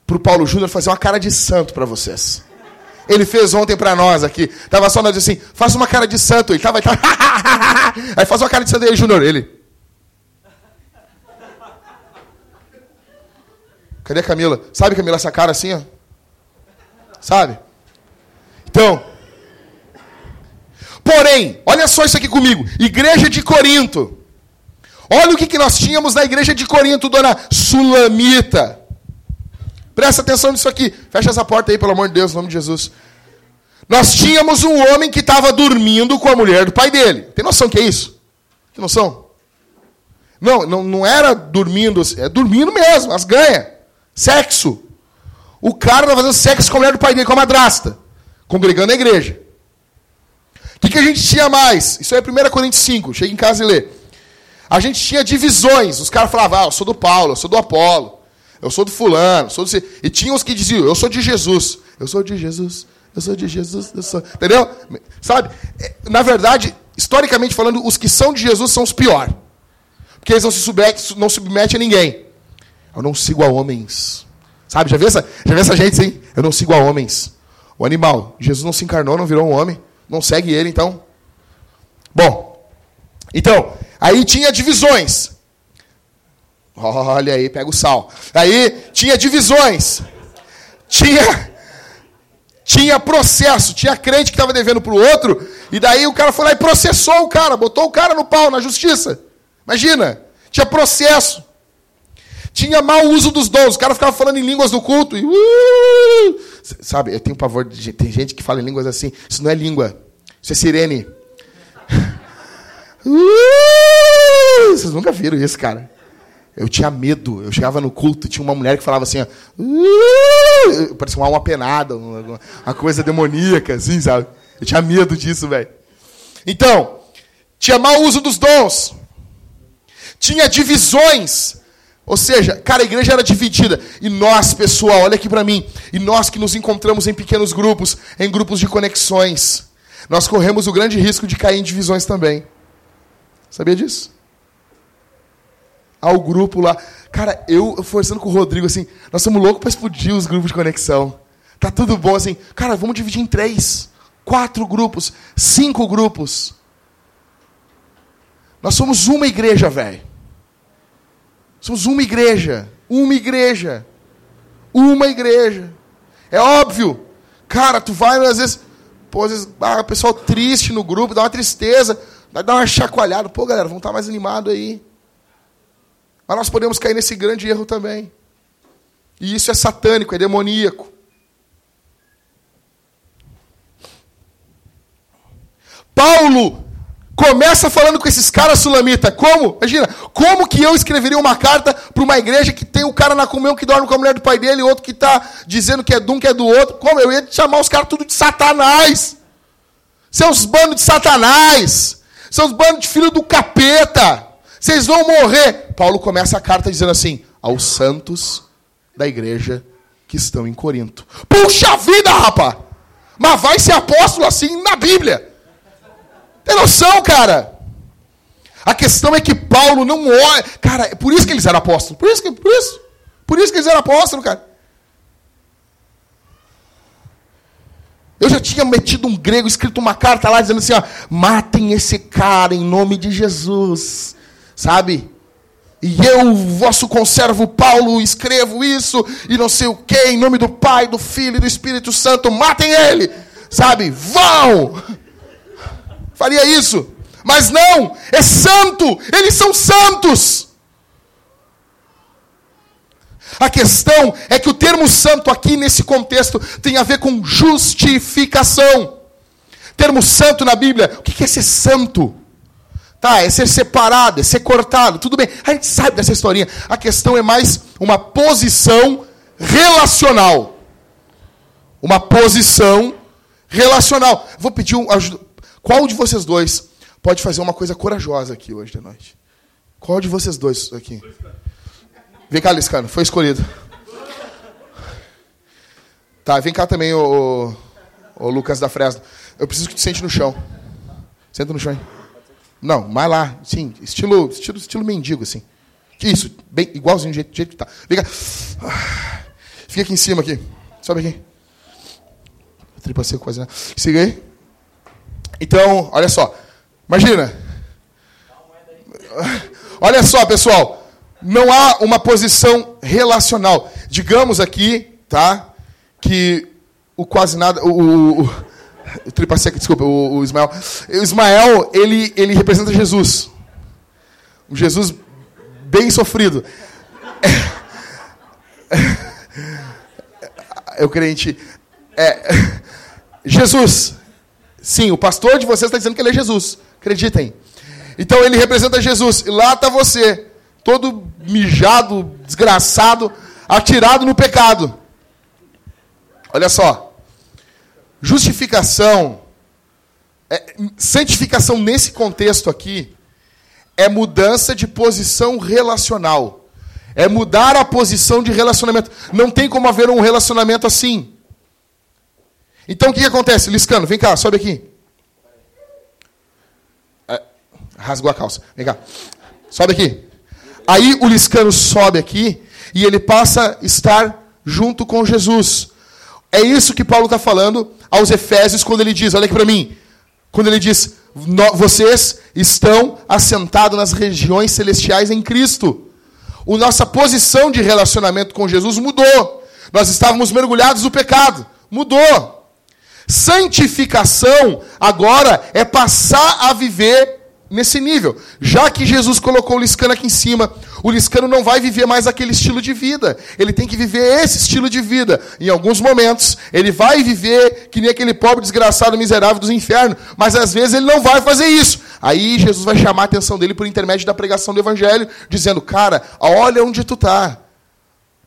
pro Paulo Júnior fazer uma cara de santo para vocês. Ele fez ontem para nós aqui. Tava só nós assim, faça uma cara de santo. Ele tava, ele tava <laughs> aí faz uma cara de santo aí, Júnior. Ele. Cadê a Camila? Sabe, Camila, essa cara assim, ó? Sabe? Então, porém, olha só isso aqui comigo. Igreja de Corinto. Olha o que, que nós tínhamos na igreja de Corinto, dona Sulamita. Presta atenção nisso aqui. Fecha essa porta aí, pelo amor de Deus, em nome de Jesus. Nós tínhamos um homem que estava dormindo com a mulher do pai dele. Tem noção que é isso? Tem noção? Não, não, não era dormindo, é dormindo mesmo, as ganha. Sexo. O cara tá fazendo sexo com a mulher do pai dele, com a madrasta. Congregando na igreja. O que, que a gente tinha mais? Isso aí é 1 Coríntios 5. Chega em casa e lê. A gente tinha divisões. Os caras falavam, ah, eu sou do Paulo, eu sou do Apolo, eu sou do fulano, sou do... E tinha os que diziam, eu sou de Jesus. Eu sou de Jesus, eu sou de Jesus, eu sou... Entendeu? Sabe? É, na verdade, historicamente falando, os que são de Jesus são os piores. Porque eles não se submetem, não submetem a ninguém. Eu não sigo a homens. Sabe, já viu essa, já viu essa gente, sim? Eu não sigo a homens. O animal, Jesus não se encarnou, não virou um homem. Não segue ele, então. Bom, então, aí tinha divisões. Olha aí, pega o sal. Aí tinha divisões. Tinha tinha processo, tinha crente que estava devendo para o outro, e daí o cara foi lá e processou o cara, botou o cara no pau, na justiça. Imagina, tinha processo. Tinha mau uso dos dons. O cara ficava falando em línguas no culto. E, uh, sabe, eu tenho pavor de. Tem gente que fala em línguas assim. Isso não é língua. Isso é sirene. <laughs> Uh, vocês nunca viram isso, cara. Eu tinha medo. Eu chegava no culto tinha uma mulher que falava assim, uh, parecia uma alma penada, uma, uma coisa demoníaca, assim, sabe? Eu tinha medo disso, velho. Então, tinha mau uso dos dons. Tinha divisões. Ou seja, cara, a igreja era dividida. E nós, pessoal, olha aqui para mim. E nós que nos encontramos em pequenos grupos, em grupos de conexões, nós corremos o grande risco de cair em divisões também. Sabia disso? Há o grupo lá. Cara, eu forçando com o Rodrigo assim, nós somos loucos para explodir os grupos de conexão. Tá tudo bom assim. Cara, vamos dividir em três, quatro grupos, cinco grupos. Nós somos uma igreja, velho. Somos uma igreja. Uma igreja. Uma igreja. É óbvio. Cara, tu vai, às vezes, pô, às vezes, ah, pessoal triste no grupo, dá uma tristeza, dar uma chacoalhada. Pô, galera, vamos estar mais animado aí. Mas nós podemos cair nesse grande erro também. E isso é satânico, é demoníaco. Paulo Começa falando com esses caras sulamitas. Como? Imagina, como que eu escreveria uma carta para uma igreja que tem o cara na comunhão que dorme com a mulher do pai dele outro que está dizendo que é de um, que é do outro? Como? Eu ia chamar os caras tudo de satanás. Seus bandos de satanás. Seus bandos de filho do capeta. Vocês vão morrer. Paulo começa a carta dizendo assim: aos santos da igreja que estão em Corinto. Puxa vida, rapaz! Mas vai ser apóstolo assim na Bíblia. Tem noção, cara? A questão é que Paulo não olha. Cara, é por isso que eles eram apóstolos. Por isso, que, por isso. Por isso que eles eram apóstolos, cara. Eu já tinha metido um grego, escrito uma carta lá dizendo assim: ó, matem esse cara em nome de Jesus. Sabe? E eu, vosso conservo Paulo, escrevo isso e não sei o que, em nome do Pai, do Filho e do Espírito Santo, matem ele. Sabe? Vão! Faria isso. Mas não, é santo, eles são santos. A questão é que o termo santo aqui nesse contexto tem a ver com justificação. Termo santo na Bíblia, o que é ser santo? Tá, é ser separado, é ser cortado, tudo bem. A gente sabe dessa historinha. A questão é mais uma posição relacional. Uma posição relacional. Vou pedir um, qual de vocês dois pode fazer uma coisa corajosa aqui hoje de noite? Qual de vocês dois aqui? Vem cá, Liscano, foi escolhido. Tá, vem cá também, o, o Lucas da Fresno. Eu preciso que tu sente no chão. Senta no chão aí. Não, mais lá. Sim, estilo, estilo, estilo mendigo, assim. Isso, bem, igualzinho do jeito, jeito que tá. Vem cá. Fica aqui em cima aqui. Sobe aqui. Tripa seco quase, né? Siga aí. Então, olha só. Imagina. Olha só, pessoal. Não há uma posição relacional. Digamos aqui, tá? Que o quase nada. O, o, o, desculpa, o, o Ismael. O Ismael, ele, ele representa Jesus. Um Jesus bem sofrido. É, o crente. É, Jesus. Sim, o pastor de vocês está dizendo que ele é Jesus. Acreditem. Então ele representa Jesus. E lá está você, todo mijado, desgraçado, atirado no pecado. Olha só. Justificação, é, santificação nesse contexto aqui, é mudança de posição relacional. É mudar a posição de relacionamento. Não tem como haver um relacionamento assim. Então o que, que acontece? Liscano, vem cá, sobe aqui. É, rasgou a calça. Vem cá. Sobe aqui. Aí o Liscano sobe aqui e ele passa a estar junto com Jesus. É isso que Paulo está falando aos Efésios quando ele diz: olha aqui para mim. Quando ele diz: vocês estão assentados nas regiões celestiais em Cristo. A nossa posição de relacionamento com Jesus mudou. Nós estávamos mergulhados no pecado. Mudou. Santificação agora é passar a viver nesse nível. Já que Jesus colocou o Liscano aqui em cima, o Liscano não vai viver mais aquele estilo de vida. Ele tem que viver esse estilo de vida. Em alguns momentos, ele vai viver que nem aquele pobre desgraçado miserável dos infernos, mas às vezes ele não vai fazer isso. Aí Jesus vai chamar a atenção dele por intermédio da pregação do evangelho, dizendo: "Cara, olha onde tu está.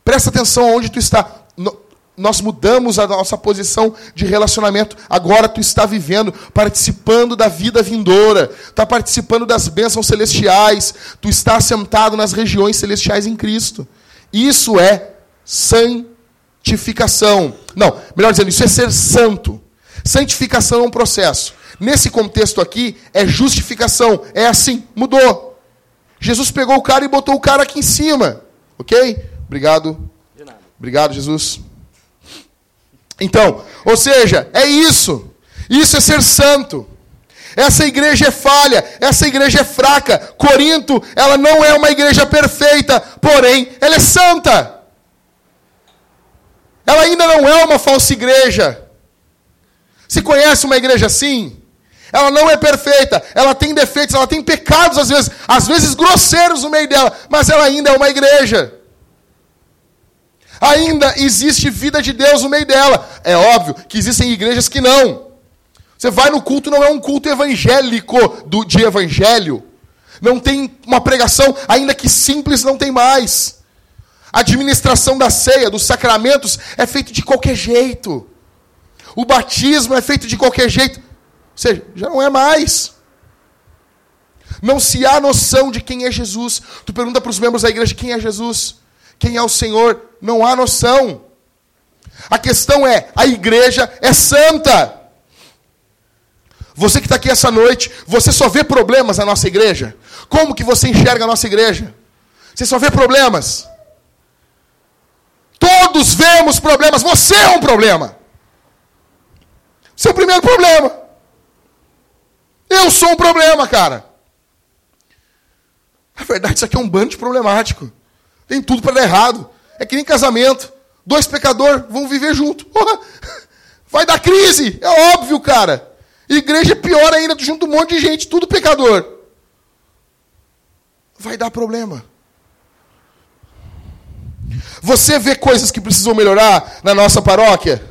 Presta atenção onde tu está nós mudamos a nossa posição de relacionamento. Agora tu está vivendo, participando da vida vindoura, está participando das bênçãos celestiais, tu está sentado nas regiões celestiais em Cristo. Isso é santificação. Não, melhor dizendo, isso é ser santo. Santificação é um processo. Nesse contexto aqui, é justificação. É assim, mudou. Jesus pegou o cara e botou o cara aqui em cima. Ok? Obrigado. Obrigado, Jesus. Então, ou seja, é isso. Isso é ser santo. Essa igreja é falha, essa igreja é fraca. Corinto, ela não é uma igreja perfeita, porém, ela é santa. Ela ainda não é uma falsa igreja. Se conhece uma igreja assim? Ela não é perfeita, ela tem defeitos, ela tem pecados às vezes, às vezes grosseiros no meio dela, mas ela ainda é uma igreja. Ainda existe vida de Deus no meio dela. É óbvio que existem igrejas que não. Você vai no culto, não é um culto evangélico do, de evangelho. Não tem uma pregação, ainda que simples, não tem mais. A administração da ceia, dos sacramentos, é feito de qualquer jeito. O batismo é feito de qualquer jeito. Ou seja, já não é mais. Não se há noção de quem é Jesus. Tu pergunta para os membros da igreja quem é Jesus quem é o Senhor, não há noção. A questão é: a igreja é santa. Você que está aqui essa noite, você só vê problemas na nossa igreja? Como que você enxerga a nossa igreja? Você só vê problemas. Todos vemos problemas. Você é um problema. Você é primeiro problema. Eu sou um problema, cara. Na verdade, isso aqui é um bando de problemático. Tem tudo para dar errado. É que nem casamento. Dois pecadores vão viver junto. <laughs> Vai dar crise. É óbvio, cara. Igreja é pior ainda, junto um monte de gente, tudo pecador. Vai dar problema. Você vê coisas que precisam melhorar na nossa paróquia?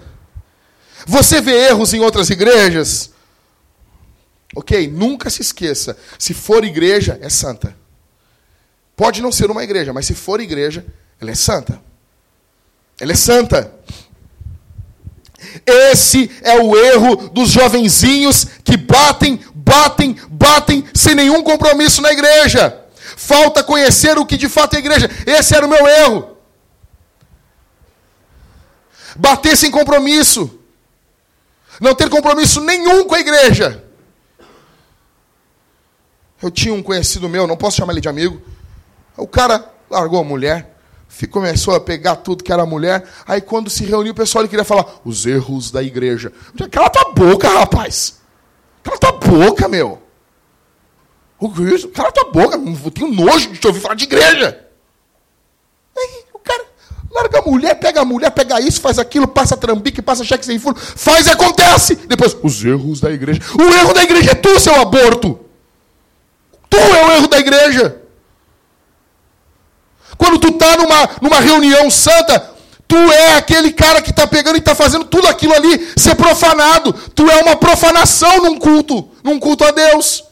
Você vê erros em outras igrejas? Ok, nunca se esqueça: se for igreja, é santa. Pode não ser uma igreja, mas se for igreja, ela é santa. Ela é santa. Esse é o erro dos jovenzinhos que batem, batem, batem sem nenhum compromisso na igreja. Falta conhecer o que de fato é igreja. Esse era o meu erro. Bater sem compromisso. Não ter compromisso nenhum com a igreja. Eu tinha um conhecido meu, não posso chamar ele de amigo, o cara largou a mulher, começou a pegar tudo que era mulher. Aí quando se reuniu, o pessoal queria falar os erros da igreja. Cala tua boca, rapaz. Cala tua boca, meu. Cala tua boca. Eu tenho nojo de te ouvir falar de igreja. Aí o cara larga a mulher, pega a mulher, pega isso, faz aquilo, passa trambique, passa cheque sem furo, faz e acontece. Depois, os erros da igreja. O erro da igreja é tu, seu aborto. Tu é o erro da igreja. Quando tu está numa, numa reunião santa, tu é aquele cara que está pegando e está fazendo tudo aquilo ali ser profanado. Tu é uma profanação num culto, num culto a Deus.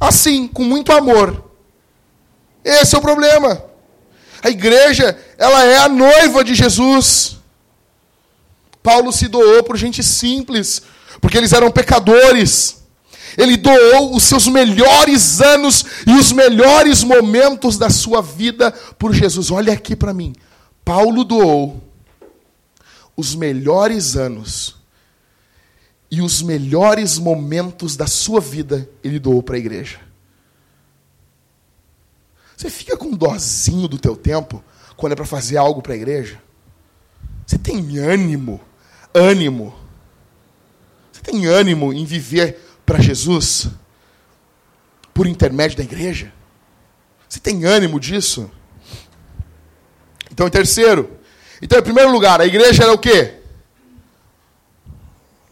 Assim, com muito amor. Esse é o problema. A igreja, ela é a noiva de Jesus. Paulo se doou por gente simples, porque eles eram pecadores. Ele doou os seus melhores anos e os melhores momentos da sua vida por Jesus. Olha aqui para mim. Paulo doou os melhores anos e os melhores momentos da sua vida ele doou para a igreja. Você fica com dozinho do teu tempo quando é para fazer algo para a igreja? Você tem ânimo, ânimo. Você tem ânimo em viver para Jesus por intermédio da igreja? Você tem ânimo disso? Então, em terceiro, então, em primeiro lugar, a igreja era o quê?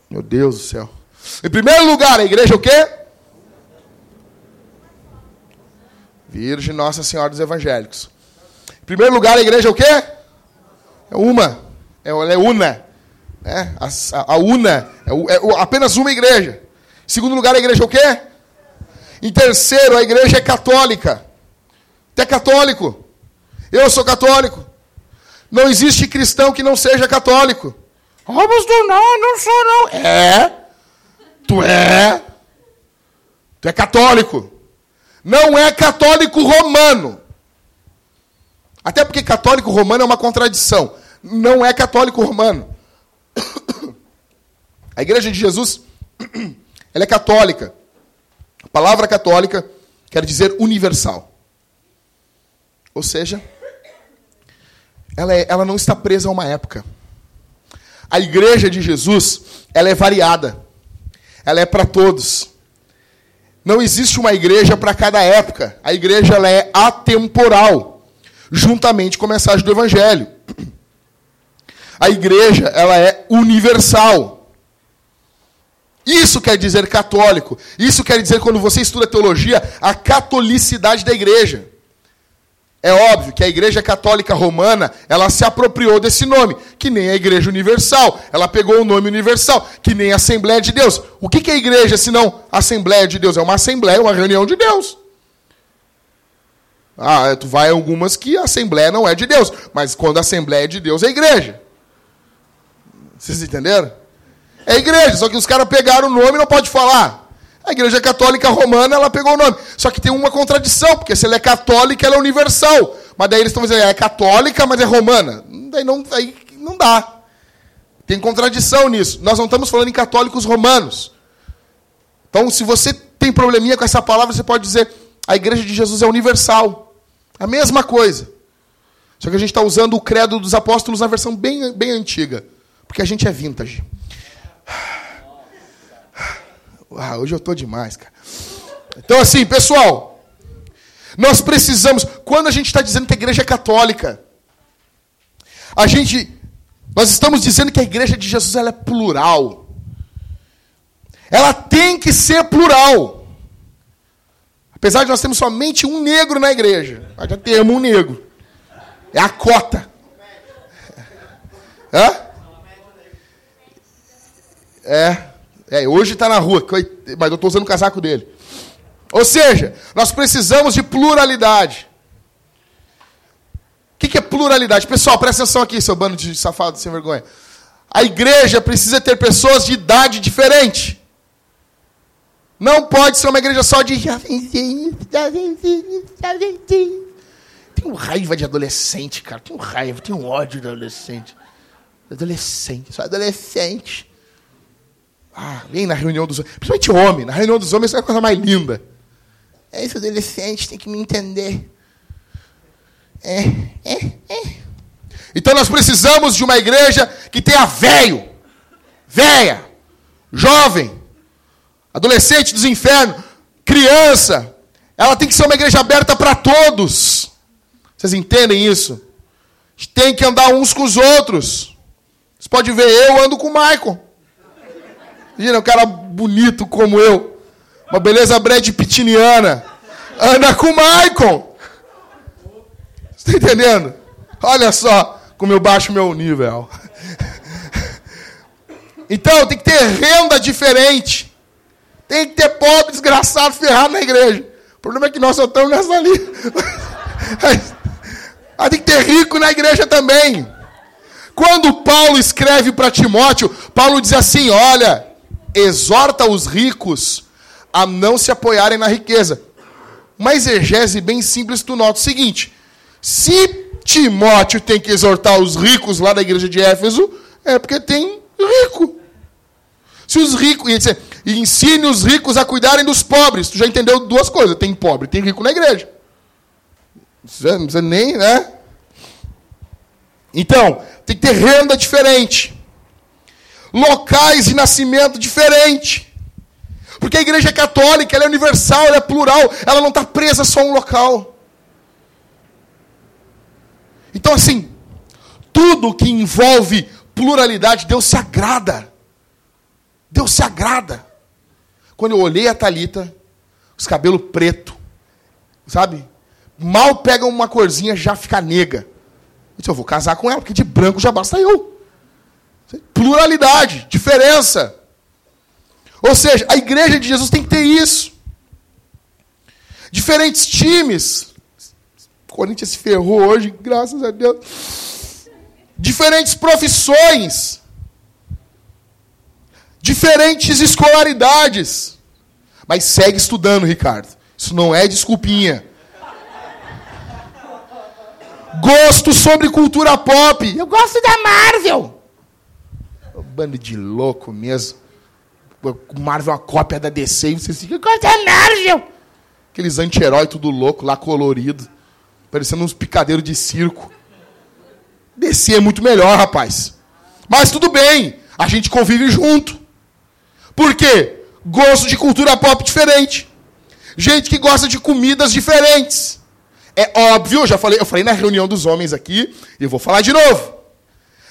Meu Deus do céu. Em primeiro lugar, a igreja é o quê? Virgem Nossa Senhora dos Evangélicos. Em primeiro lugar, a igreja é o quê? É uma. É, ela é una. É, a, a una. É, é, apenas uma igreja. Segundo lugar, a igreja é o quê? Em terceiro, a igreja é católica. Tu é católico. Eu sou católico. Não existe cristão que não seja católico. Ah, oh, pastor, não, não sou não. É. Tu é. Tu é católico. Não é católico romano. Até porque católico romano é uma contradição. Não é católico romano. <coughs> A igreja de Jesus, ela é católica. A palavra católica quer dizer universal. Ou seja, ela, é, ela não está presa a uma época. A igreja de Jesus, ela é variada. Ela é para todos. Não existe uma igreja para cada época. A igreja ela é atemporal, juntamente com a mensagem do evangelho. A igreja ela é universal. Isso quer dizer católico. Isso quer dizer quando você estuda teologia, a catolicidade da igreja. É óbvio que a Igreja Católica Romana, ela se apropriou desse nome, que nem a Igreja Universal. Ela pegou o nome universal, que nem a Assembleia de Deus. O que é a igreja se não Assembleia de Deus? É uma assembleia, uma reunião de Deus. Ah, tu vai algumas que a Assembleia não é de Deus, mas quando a Assembleia é de Deus é igreja. Vocês entenderam? É igreja, só que os caras pegaram o nome e não pode falar. A Igreja Católica Romana, ela pegou o nome. Só que tem uma contradição, porque se ela é católica, ela é universal. Mas daí eles estão dizendo, é católica, mas é romana. Daí não, daí não dá. Tem contradição nisso. Nós não estamos falando em católicos romanos. Então, se você tem probleminha com essa palavra, você pode dizer, a Igreja de Jesus é universal. A mesma coisa. Só que a gente está usando o credo dos apóstolos na versão bem, bem antiga. Porque a gente é vintage. Ah, hoje eu estou demais, cara. Então, assim, pessoal, nós precisamos, quando a gente está dizendo que a igreja é católica, a gente, nós estamos dizendo que a igreja de Jesus ela é plural. Ela tem que ser plural. Apesar de nós termos somente um negro na igreja, nós já temos um negro. É a cota. Hã? É. É, hoje está na rua, mas eu estou usando o casaco dele. Ou seja, nós precisamos de pluralidade. O que, que é pluralidade? Pessoal, presta atenção aqui, seu bando de safado sem vergonha. A igreja precisa ter pessoas de idade diferente. Não pode ser uma igreja só de Tenho raiva de adolescente, cara. Tenho raiva, tenho ódio de adolescente. Adolescente, só adolescente. Ah, vem na reunião dos homens. Principalmente homem. Na reunião dos homens é a coisa mais linda. É isso, adolescente, tem que me entender. É, é, é. Então nós precisamos de uma igreja que tenha velho, véia, jovem, adolescente dos infernos, criança. Ela tem que ser uma igreja aberta para todos. Vocês entendem isso? A gente tem que andar uns com os outros. Você pode ver, eu ando com o Michael. Imagina, um cara bonito como eu. Uma beleza Brad Pittiniana. Anda com o Michael. Você está entendendo? Olha só como eu baixo meu nível. Então, tem que ter renda diferente. Tem que ter pobre, desgraçado, ferrado na igreja. O problema é que nós só estamos nessa ali. <laughs> Mas tem que ter rico na igreja também. Quando Paulo escreve para Timóteo, Paulo diz assim: olha, exorta os ricos a não se apoiarem na riqueza. Uma exegese bem simples, tu nota o seguinte: se Timóteo tem que exortar os ricos lá da igreja de Éfeso, é porque tem rico. Se os ricos. E ensine os ricos a cuidarem dos pobres. Tu já entendeu duas coisas: tem pobre, tem rico na igreja. Não precisa nem, né? Então, tem que ter renda diferente. Locais de nascimento diferente. Porque a igreja é católica, ela é universal, ela é plural, ela não está presa só a um local. Então, assim, tudo que envolve pluralidade, Deus se agrada. Deus se agrada. Quando eu olhei a Talita, os cabelos preto, sabe? Mal pega uma corzinha, já fica nega. Eu disse, eu vou casar com ela, porque de branco já basta eu. Pluralidade, diferença. Ou seja, a igreja de Jesus tem que ter isso. Diferentes times. O Corinthians se ferrou hoje, graças a Deus. Diferentes profissões. Diferentes escolaridades. Mas segue estudando, Ricardo. Isso não é desculpinha. Gosto sobre cultura pop. Eu gosto da Marvel. Bando de louco mesmo. Marvel é uma cópia da DC e você. Eu gosto da Marvel. Aqueles anti-herói tudo louco, lá colorido. Parecendo uns picadeiros de circo. DC é muito melhor, rapaz. Mas tudo bem. A gente convive junto. Por quê? Gosto de cultura pop diferente. Gente que gosta de comidas diferentes. É óbvio, eu já falei, eu falei na reunião dos homens aqui, e eu vou falar de novo.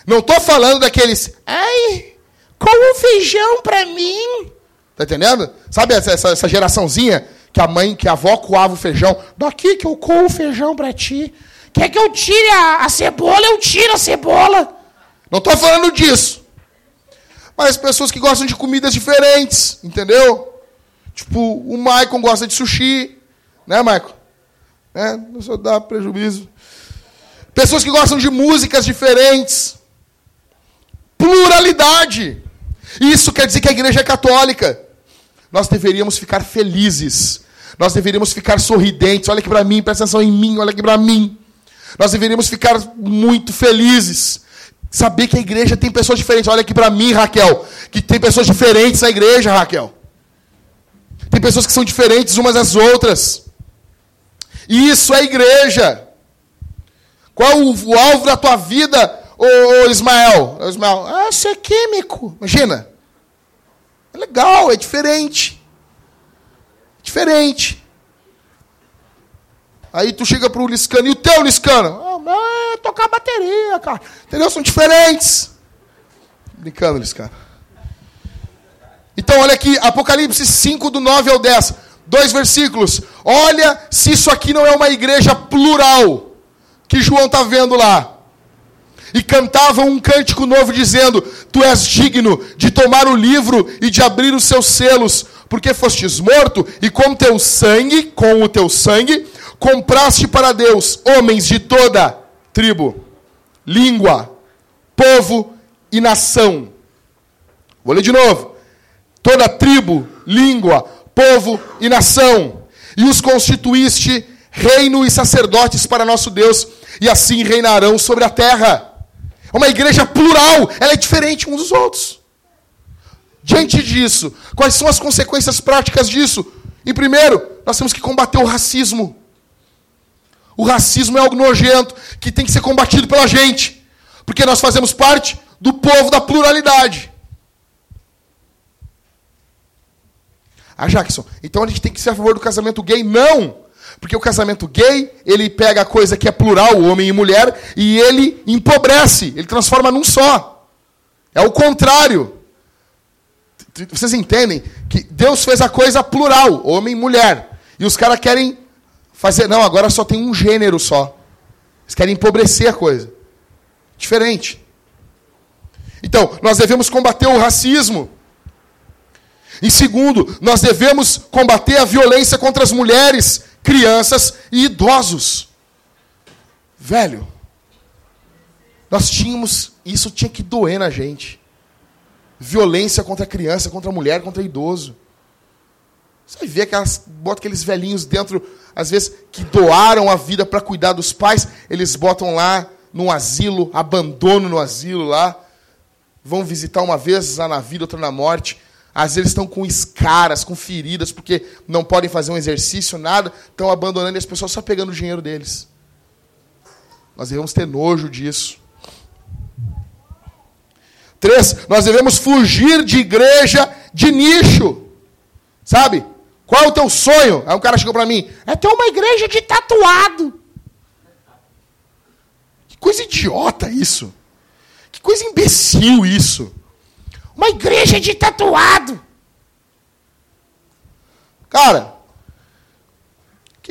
Não estou falando daqueles. Ai, com feijão para mim. Tá entendendo? Sabe essa, essa, essa, geraçãozinha que a mãe, que a avó coava o feijão? Daqui que eu coo o feijão para ti. Quer que eu tire a, a cebola? Eu tiro a cebola. Não estou falando disso. Mas pessoas que gostam de comidas diferentes, entendeu? Tipo, o Maicon gosta de sushi, né, Maicon? Não só dá prejuízo. Pessoas que gostam de músicas diferentes. Pluralidade. Isso quer dizer que a igreja é católica. Nós deveríamos ficar felizes. Nós deveríamos ficar sorridentes. Olha aqui para mim, presta atenção em mim, olha aqui para mim. Nós deveríamos ficar muito felizes. Saber que a igreja tem pessoas diferentes. Olha aqui para mim, Raquel, que tem pessoas diferentes na igreja, Raquel. Tem pessoas que são diferentes umas das outras. Isso é igreja. Qual o, o alvo da tua vida, ô, Ismael? Ismael, ah, ser químico. Imagina. É legal, é diferente. Diferente. Aí tu chega pro Liscano, e o teu Liscano? Ah, é tocar bateria, cara. Entendeu? São diferentes. Brincando, Liscano. Então, olha aqui, Apocalipse 5, do 9 ao 10 dois versículos. Olha se isso aqui não é uma igreja plural que João está vendo lá. E cantavam um cântico novo dizendo: Tu és digno de tomar o livro e de abrir os seus selos, porque fostes morto e com teu sangue, com o teu sangue, compraste para Deus homens de toda tribo, língua, povo e nação. Vou ler de novo. Toda tribo, língua, povo e nação, e os constituíste reino e sacerdotes para nosso Deus, e assim reinarão sobre a terra. Uma igreja plural, ela é diferente uns dos outros. Diante disso, quais são as consequências práticas disso? Em primeiro, nós temos que combater o racismo. O racismo é algo nojento que tem que ser combatido pela gente, porque nós fazemos parte do povo da pluralidade. Ah, Jackson, então a gente tem que ser a favor do casamento gay? Não! Porque o casamento gay, ele pega a coisa que é plural, homem e mulher, e ele empobrece, ele transforma num só. É o contrário. Vocês entendem que Deus fez a coisa plural, homem e mulher. E os caras querem fazer. Não, agora só tem um gênero só. Eles querem empobrecer a coisa. Diferente. Então, nós devemos combater o racismo. Em segundo, nós devemos combater a violência contra as mulheres, crianças e idosos. Velho, nós tínhamos Isso tinha que doer na gente. Violência contra criança, contra mulher, contra idoso. Você vai ver aquelas, bota aqueles velhinhos dentro, às vezes, que doaram a vida para cuidar dos pais, eles botam lá num asilo, abandono no asilo lá, vão visitar uma vez lá na vida, outra na morte. Às vezes estão com escaras, com feridas, porque não podem fazer um exercício, nada, estão abandonando e as pessoas só pegando o dinheiro deles. Nós devemos ter nojo disso. Três, nós devemos fugir de igreja de nicho. Sabe? Qual é o teu sonho? Aí um cara chegou para mim: é ter uma igreja de tatuado. Que coisa idiota isso. Que coisa imbecil isso. Uma igreja de tatuado. Cara,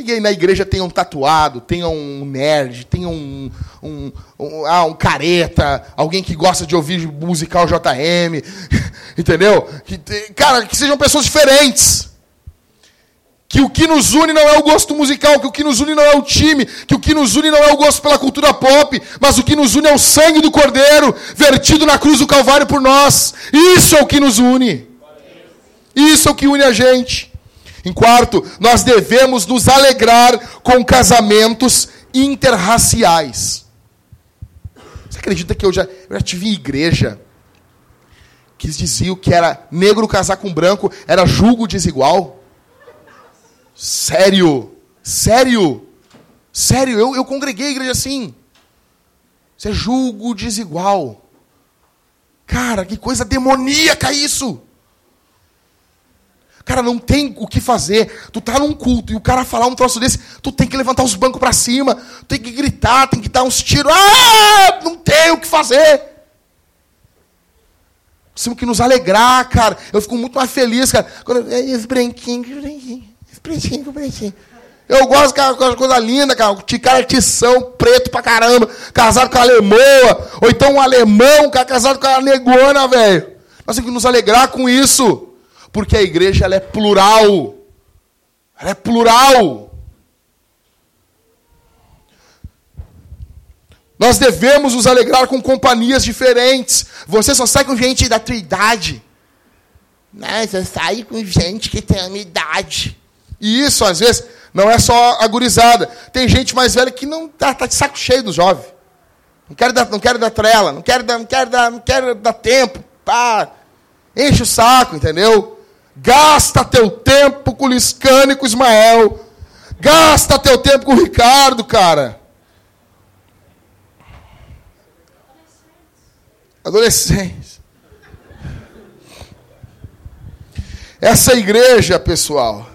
que aí na igreja tenha um tatuado, tenha um nerd, tenha um, um, um, ah, um careta, alguém que gosta de ouvir musical JM, <laughs> entendeu? Que, cara, que sejam pessoas diferentes. Que o que nos une não é o gosto musical, que o que nos une não é o time, que o que nos une não é o gosto pela cultura pop, mas o que nos une é o sangue do Cordeiro, vertido na cruz do Calvário por nós. Isso é o que nos une. Isso é o que une a gente. Em quarto, nós devemos nos alegrar com casamentos interraciais. Você acredita que eu já, eu já tive igreja que diziam que era negro casar com branco era julgo desigual? Sério? Sério? Sério, eu, eu congreguei a igreja assim. Isso é julgo desigual. Cara, que coisa demoníaca isso! Cara, não tem o que fazer. Tu tá num culto e o cara falar um troço desse, tu tem que levantar os bancos para cima, tu tem que gritar, tem que dar uns tiros. Ah, não tem o que fazer. Temos que nos alegrar, cara. Eu fico muito mais feliz, cara. Quando esse branquinho, esse branquinho, branquinho. Eu gosto, cara, de coisa linda, cara. De cara tição, preto pra caramba, casado com a alemoa, ou então um alemão, cara, casado com a negona, velho. Nós temos que nos alegrar com isso. Porque a igreja ela é plural. Ela é plural. Nós devemos nos alegrar com companhias diferentes. Você só sai com gente da tua idade. Mas eu saio com gente que tem a minha idade. E isso, às vezes, não é só agorizada. Tem gente mais velha que não tá, tá de saco cheio do jovem. Não quero dar, não quero dar trela, não quero dar, não quero dar, não quero dar tempo. Pá. Enche o saco, entendeu? Gasta teu tempo com o Liscano e com o Ismael. Gasta teu tempo com o Ricardo, cara. Adolescentes. Essa igreja, pessoal.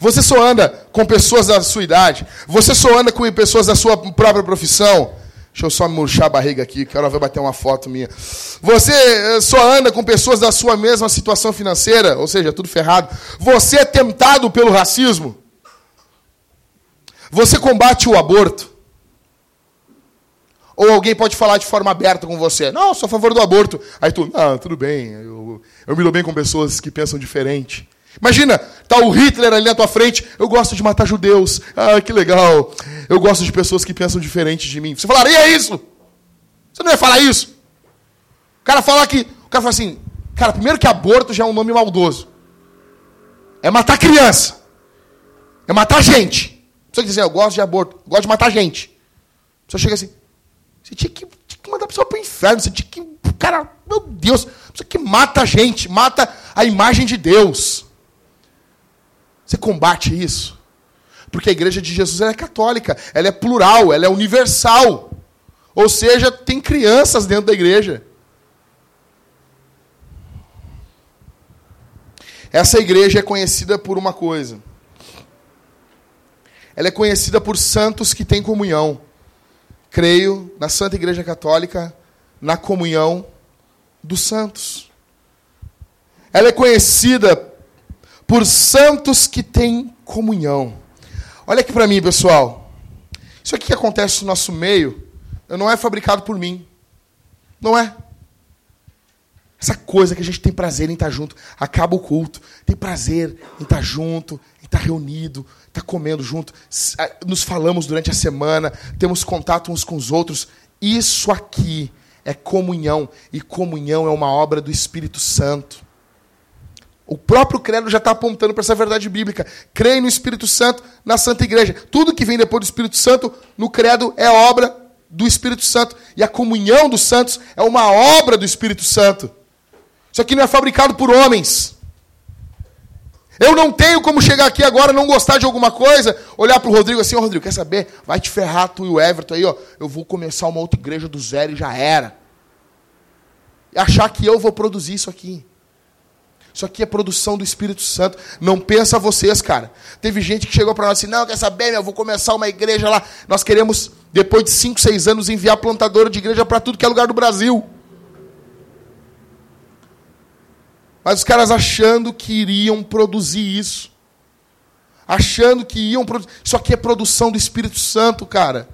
Você só anda com pessoas da sua idade. Você só anda com pessoas da sua própria profissão. Deixa eu só murchar a barriga aqui, quero ver bater uma foto minha. Você eh, só anda com pessoas da sua mesma situação financeira, ou seja, tudo ferrado. Você é tentado pelo racismo. Você combate o aborto. Ou alguém pode falar de forma aberta com você. Não, sou a favor do aborto. Aí tu, ah, tudo bem, eu, eu me dou bem com pessoas que pensam diferente. Imagina, tá o Hitler ali na tua frente, eu gosto de matar judeus. Ah, que legal. Eu gosto de pessoas que pensam diferente de mim. Você falaria isso? Você não ia falar isso? O cara fala que, o cara fala assim, cara, primeiro que aborto já é um nome maldoso. É matar criança. É matar gente. Você dizer, eu gosto de aborto, eu gosto de matar gente. A pessoa chega assim, você tinha que, tinha que mandar a pessoa para o inferno, você tinha que, cara, meu Deus, você que mata a gente, mata a imagem de Deus. Você combate isso? Porque a igreja de Jesus é católica, ela é plural, ela é universal. Ou seja, tem crianças dentro da igreja. Essa igreja é conhecida por uma coisa. Ela é conhecida por santos que têm comunhão. Creio na Santa Igreja Católica, na comunhão dos santos. Ela é conhecida por santos que têm comunhão. Olha aqui para mim, pessoal. Isso aqui que acontece no nosso meio não é fabricado por mim. Não é. Essa coisa que a gente tem prazer em estar junto. Acaba o culto. Tem prazer em estar junto, em estar reunido, estar comendo junto. Nos falamos durante a semana, temos contato uns com os outros. Isso aqui é comunhão, e comunhão é uma obra do Espírito Santo. O próprio credo já está apontando para essa verdade bíblica. Creio no Espírito Santo, na Santa Igreja. Tudo que vem depois do Espírito Santo, no credo, é obra do Espírito Santo. E a comunhão dos santos é uma obra do Espírito Santo. Isso aqui não é fabricado por homens. Eu não tenho como chegar aqui agora, não gostar de alguma coisa, olhar para o Rodrigo assim, ô oh, Rodrigo, quer saber? Vai te ferrar tu e o Everton aí, ó. Eu vou começar uma outra igreja do zero e já era. E achar que eu vou produzir isso aqui. Isso aqui é produção do Espírito Santo. Não pensa vocês, cara. Teve gente que chegou para nós assim, não, quer saber, meu, vou começar uma igreja lá. Nós queremos, depois de 5, 6 anos, enviar plantadora de igreja para tudo que é lugar do Brasil. Mas os caras achando que iriam produzir isso. Achando que iam produzir. Isso aqui é produção do Espírito Santo, cara.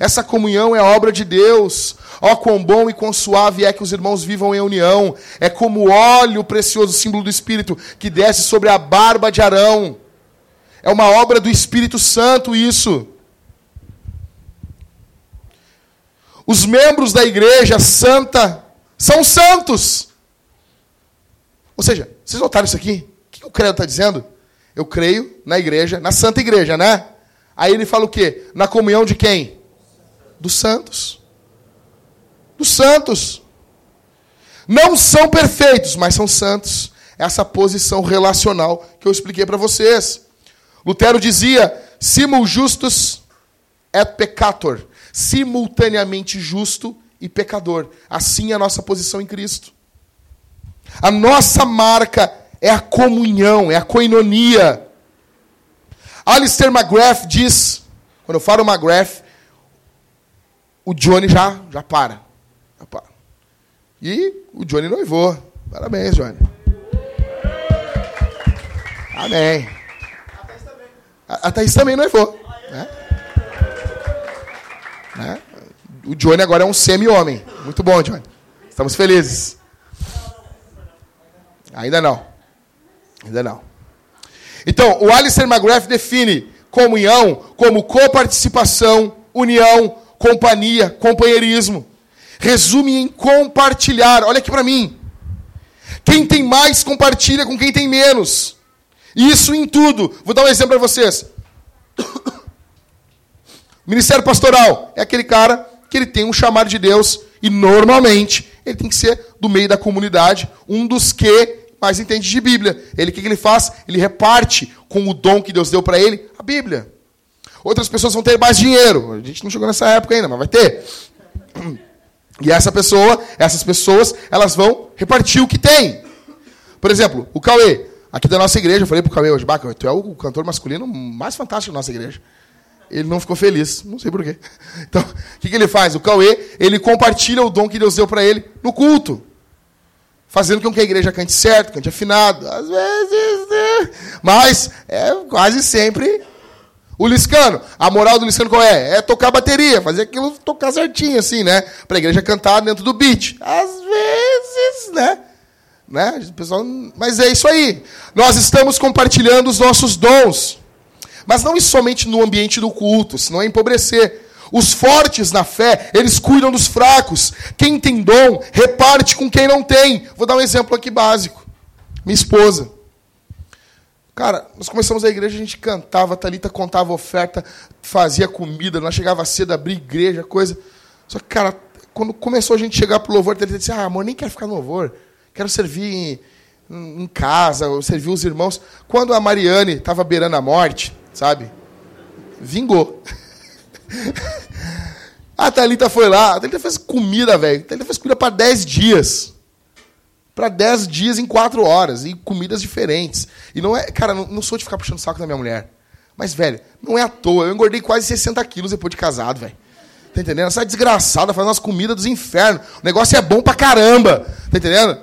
Essa comunhão é obra de Deus. Ó, quão bom e quão suave é que os irmãos vivam em união. É como óleo precioso, símbolo do Espírito, que desce sobre a barba de Arão. É uma obra do Espírito Santo isso. Os membros da igreja santa são santos. Ou seja, vocês notaram isso aqui? O que o credo está dizendo? Eu creio na igreja, na santa igreja, né? Aí ele fala o quê? Na comunhão de quem? Dos santos. Dos santos. Não são perfeitos, mas são santos. Essa posição relacional que eu expliquei para vocês. Lutero dizia: simul justus et peccator. Simultaneamente justo e pecador. Assim é a nossa posição em Cristo. A nossa marca é a comunhão, é a coinonia. Alistair McGrath diz, quando eu falo McGrath, o Johnny já, já para. Já para. E o Johnny noivou. Parabéns, Johnny. Amém. A Thaís também noivou. Né? Né? O Johnny agora é um semi-homem. Muito bom, Johnny. Estamos felizes. Ainda não. Ainda não. Então, o Alistair McGrath define comunhão como coparticipação, união, companhia, companheirismo. Resume em compartilhar. Olha aqui para mim. Quem tem mais compartilha com quem tem menos. Isso em tudo. Vou dar um exemplo para vocês. <coughs> Ministério pastoral é aquele cara que ele tem um chamado de Deus e normalmente ele tem que ser do meio da comunidade, um dos que mais entende de Bíblia. Ele o que ele faz? Ele reparte com o dom que Deus deu para ele a Bíblia. Outras pessoas vão ter mais dinheiro. A gente não chegou nessa época ainda, mas vai ter. E essa pessoa, essas pessoas, elas vão repartir o que tem. Por exemplo, o Cauê, aqui da nossa igreja, eu falei pro Cauê hoje, Baca, tu é o cantor masculino mais fantástico da nossa igreja. Ele não ficou feliz, não sei porquê. <laughs> Então, o que, que ele faz? O Cauê, ele compartilha o dom que Deus deu para ele no culto. Fazendo com que a igreja cante certo, cante afinado. Às vezes, né? mas é quase sempre o Liscano, a moral do Liscano qual é? É tocar bateria, fazer aquilo tocar certinho, assim, né? Pra igreja cantar dentro do beat. Às vezes, né? né? pessoal, mas é isso aí. Nós estamos compartilhando os nossos dons. Mas não somente no ambiente do culto, senão é empobrecer. Os fortes na fé, eles cuidam dos fracos. Quem tem dom, reparte com quem não tem. Vou dar um exemplo aqui básico. Minha esposa. Cara, nós começamos a igreja, a gente cantava, a Thalita contava oferta, fazia comida, nós chegava cedo, abria igreja, coisa. Só que, cara, quando começou a gente chegar pro louvor, a Thalita disse, ah, amor, nem quero ficar no louvor. Quero servir em, em casa, servir os irmãos. Quando a Mariane estava beirando a morte, sabe? Vingou. <laughs> a Thalita foi lá, a Thalita fez comida, velho. A Thalita fez comida para 10 dias para 10 dias em 4 horas, e comidas diferentes. E não é, cara, não, não sou de ficar puxando o saco da minha mulher. Mas, velho, não é à toa. Eu engordei quase 60 quilos depois de casado, velho. Tá entendendo? Essa desgraçada fazendo umas comidas dos infernos. O negócio é bom pra caramba. Tá entendendo?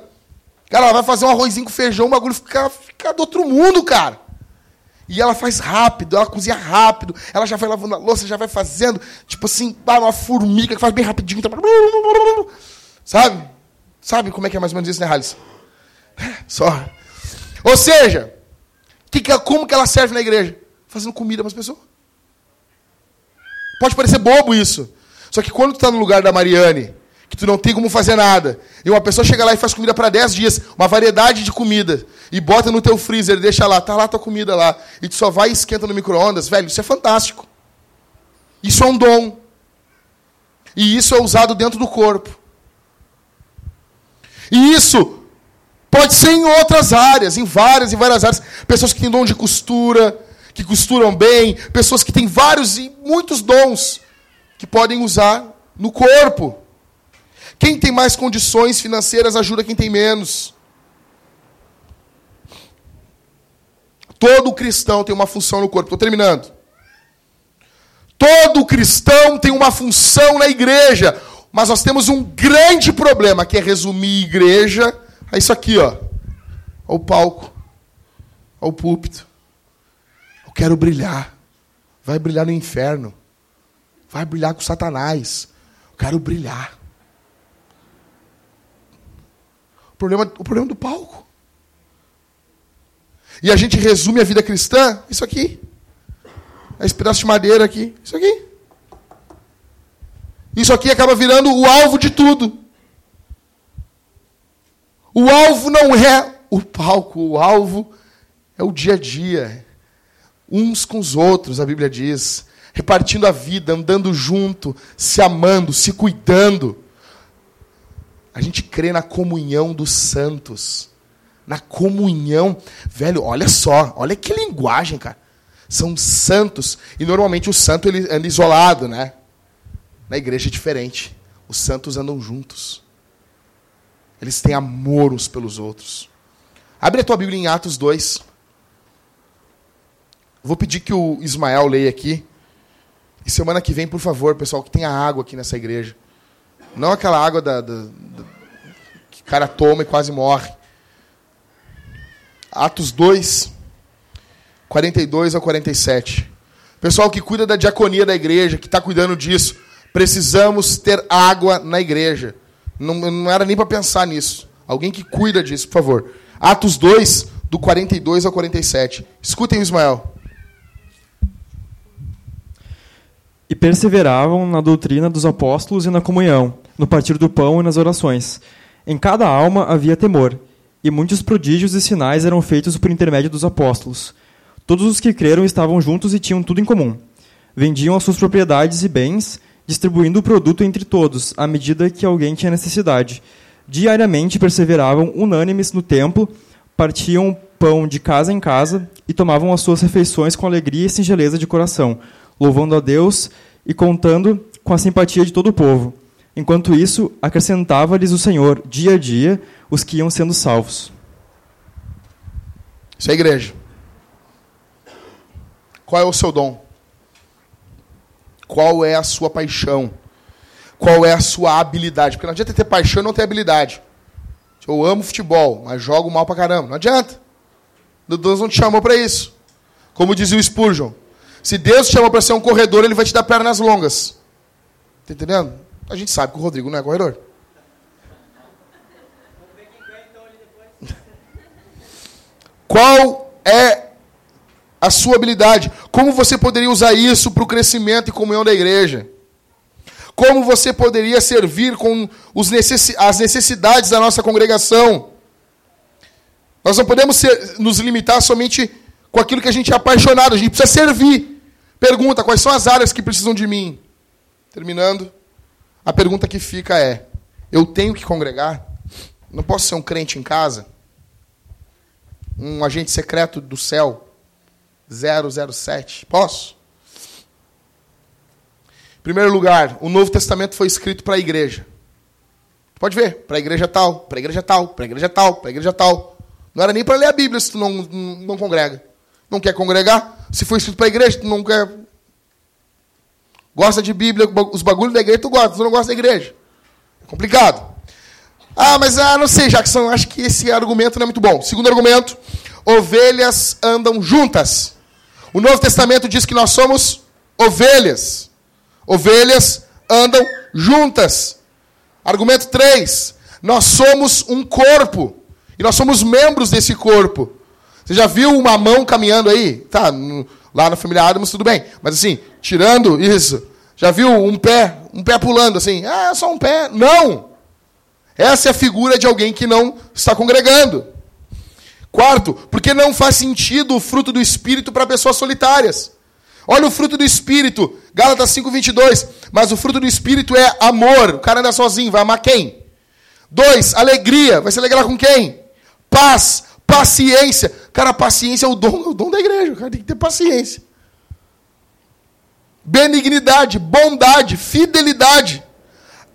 Cara, ela vai fazer um arrozinho com feijão, o bagulho fica, fica do outro mundo, cara. E ela faz rápido, ela cozinha rápido, ela já vai lavando a louça, já vai fazendo, tipo assim, uma formiga que faz bem rapidinho. Então, sabe? Sabe como é que é mais ou menos isso, né, Halisson? <laughs> Só. Ou seja, que, que, como que ela serve na igreja? Fazendo comida para as pessoas. Pode parecer bobo isso. Só que quando tu tá no lugar da Mariane, que tu não tem como fazer nada, e uma pessoa chega lá e faz comida para 10 dias, uma variedade de comida, e bota no teu freezer, deixa lá, tá lá tua comida lá, e tu só vai e esquenta no micro-ondas, velho, isso é fantástico. Isso é um dom. E isso é usado dentro do corpo. E isso pode ser em outras áreas, em várias e várias áreas. Pessoas que têm dom de costura, que costuram bem, pessoas que têm vários e muitos dons que podem usar no corpo. Quem tem mais condições financeiras ajuda quem tem menos. Todo cristão tem uma função no corpo. Estou terminando. Todo cristão tem uma função na igreja. Mas nós temos um grande problema, que é resumir igreja a isso aqui, ó. Ao palco. Ao púlpito. Eu quero brilhar. Vai brilhar no inferno. Vai brilhar com Satanás. Eu quero brilhar. O problema, o problema do palco. E a gente resume a vida cristã, isso aqui. Esse pedaço de madeira aqui, isso aqui. Isso aqui acaba virando o alvo de tudo. O alvo não é o palco, o alvo é o dia a dia. Uns com os outros, a Bíblia diz. Repartindo a vida, andando junto, se amando, se cuidando. A gente crê na comunhão dos santos. Na comunhão. Velho, olha só, olha que linguagem, cara. São santos. E normalmente o santo ele anda isolado, né? Na igreja é diferente. Os santos andam juntos. Eles têm amor uns pelos outros. Abre a tua Bíblia em Atos 2. Vou pedir que o Ismael leia aqui. E semana que vem, por favor, pessoal, que tenha água aqui nessa igreja. Não aquela água da, da, da, que o cara toma e quase morre. Atos 2, 42 a 47. Pessoal que cuida da diaconia da igreja, que está cuidando disso, precisamos ter água na igreja. Não, não era nem para pensar nisso. Alguém que cuida disso, por favor. Atos 2, do 42 ao 47. Escutem Ismael. E perseveravam na doutrina dos apóstolos e na comunhão, no partir do pão e nas orações. Em cada alma havia temor, e muitos prodígios e sinais eram feitos por intermédio dos apóstolos. Todos os que creram estavam juntos e tinham tudo em comum. Vendiam as suas propriedades e bens, distribuindo o produto entre todos, à medida que alguém tinha necessidade. Diariamente perseveravam unânimes no templo, partiam pão de casa em casa e tomavam as suas refeições com alegria e singeleza de coração, louvando a Deus e contando com a simpatia de todo o povo. Enquanto isso, acrescentava-lhes o Senhor, dia a dia, os que iam sendo salvos. Isso é igreja. Qual é o seu dom? Qual é a sua paixão? Qual é a sua habilidade? Porque não adianta ter paixão e não ter habilidade. Eu amo futebol, mas jogo mal pra caramba. Não adianta. Deus não te chamou para isso. Como dizia o Spurgeon. Se Deus te chamou para ser um corredor, ele vai te dar pernas longas. Tá entendendo? A gente sabe que o Rodrigo não é corredor. <laughs> Qual é a sua habilidade? Como você poderia usar isso para o crescimento e comunhão da igreja? Como você poderia servir com necess... as necessidades da nossa congregação? Nós não podemos ser, nos limitar somente com aquilo que a gente é apaixonado, a gente precisa servir. Pergunta: quais são as áreas que precisam de mim? Terminando, a pergunta que fica é: eu tenho que congregar? Não posso ser um crente em casa? Um agente secreto do céu? 007? Posso? Em primeiro lugar, o Novo Testamento foi escrito para a igreja. Pode ver, para a igreja tal, para a igreja tal, para a igreja tal, para a igreja tal. Não era nem para ler a Bíblia se tu não, não, não congrega. Não quer congregar? Se foi escrito para a igreja, tu não quer. Gosta de Bíblia, os bagulhos da igreja, tu gosta, tu não gosta da igreja. É complicado. Ah, mas ah, não sei, Jackson, acho que esse argumento não é muito bom. Segundo argumento, ovelhas andam juntas. O Novo Testamento diz que nós somos ovelhas. Ovelhas andam juntas. Argumento 3. Nós somos um corpo. E nós somos membros desse corpo. Você já viu uma mão caminhando aí? Tá, lá na família Adams tudo bem. Mas assim, tirando isso, Já viu um pé, um pé pulando assim? Ah, só um pé. Não! Essa é a figura de alguém que não está congregando. Quarto, porque não faz sentido o fruto do Espírito para pessoas solitárias. Olha o fruto do Espírito, Gálatas 5,22. Mas o fruto do Espírito é amor. O cara anda sozinho, vai amar quem? Dois, alegria. Vai se alegrar com quem? Paz, paciência. Cara, paciência é o dom, é o dom da igreja. O cara tem que ter paciência. Benignidade, bondade, fidelidade,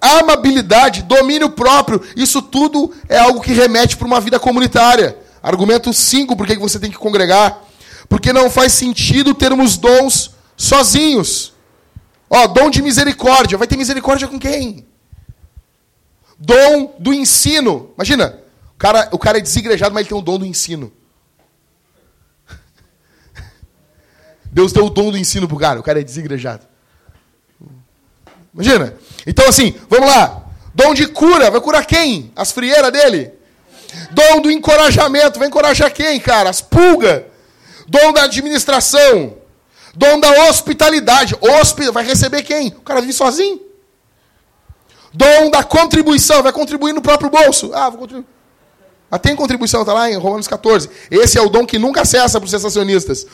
amabilidade, domínio próprio. Isso tudo é algo que remete para uma vida comunitária. Argumento 5, por que você tem que congregar? Porque não faz sentido termos dons sozinhos. Ó, dom de misericórdia. Vai ter misericórdia com quem? Dom do ensino. Imagina, o cara, o cara é desigrejado, mas ele tem o dom do ensino. <laughs> Deus deu o dom do ensino pro cara, o cara é desigrejado. Imagina. Então, assim, vamos lá. Dom de cura, vai curar quem? As frieiras dele? Dom do encorajamento, vai encorajar quem, cara? As pulgas. Dom da administração. Dom da hospitalidade. Hospi vai receber quem? O cara vive sozinho. Dom da contribuição, vai contribuir no próprio bolso. Ah, vou contribuir. Ah, tem contribuição, está lá em Romanos 14. Esse é o dom que nunca acessa para os sensacionistas.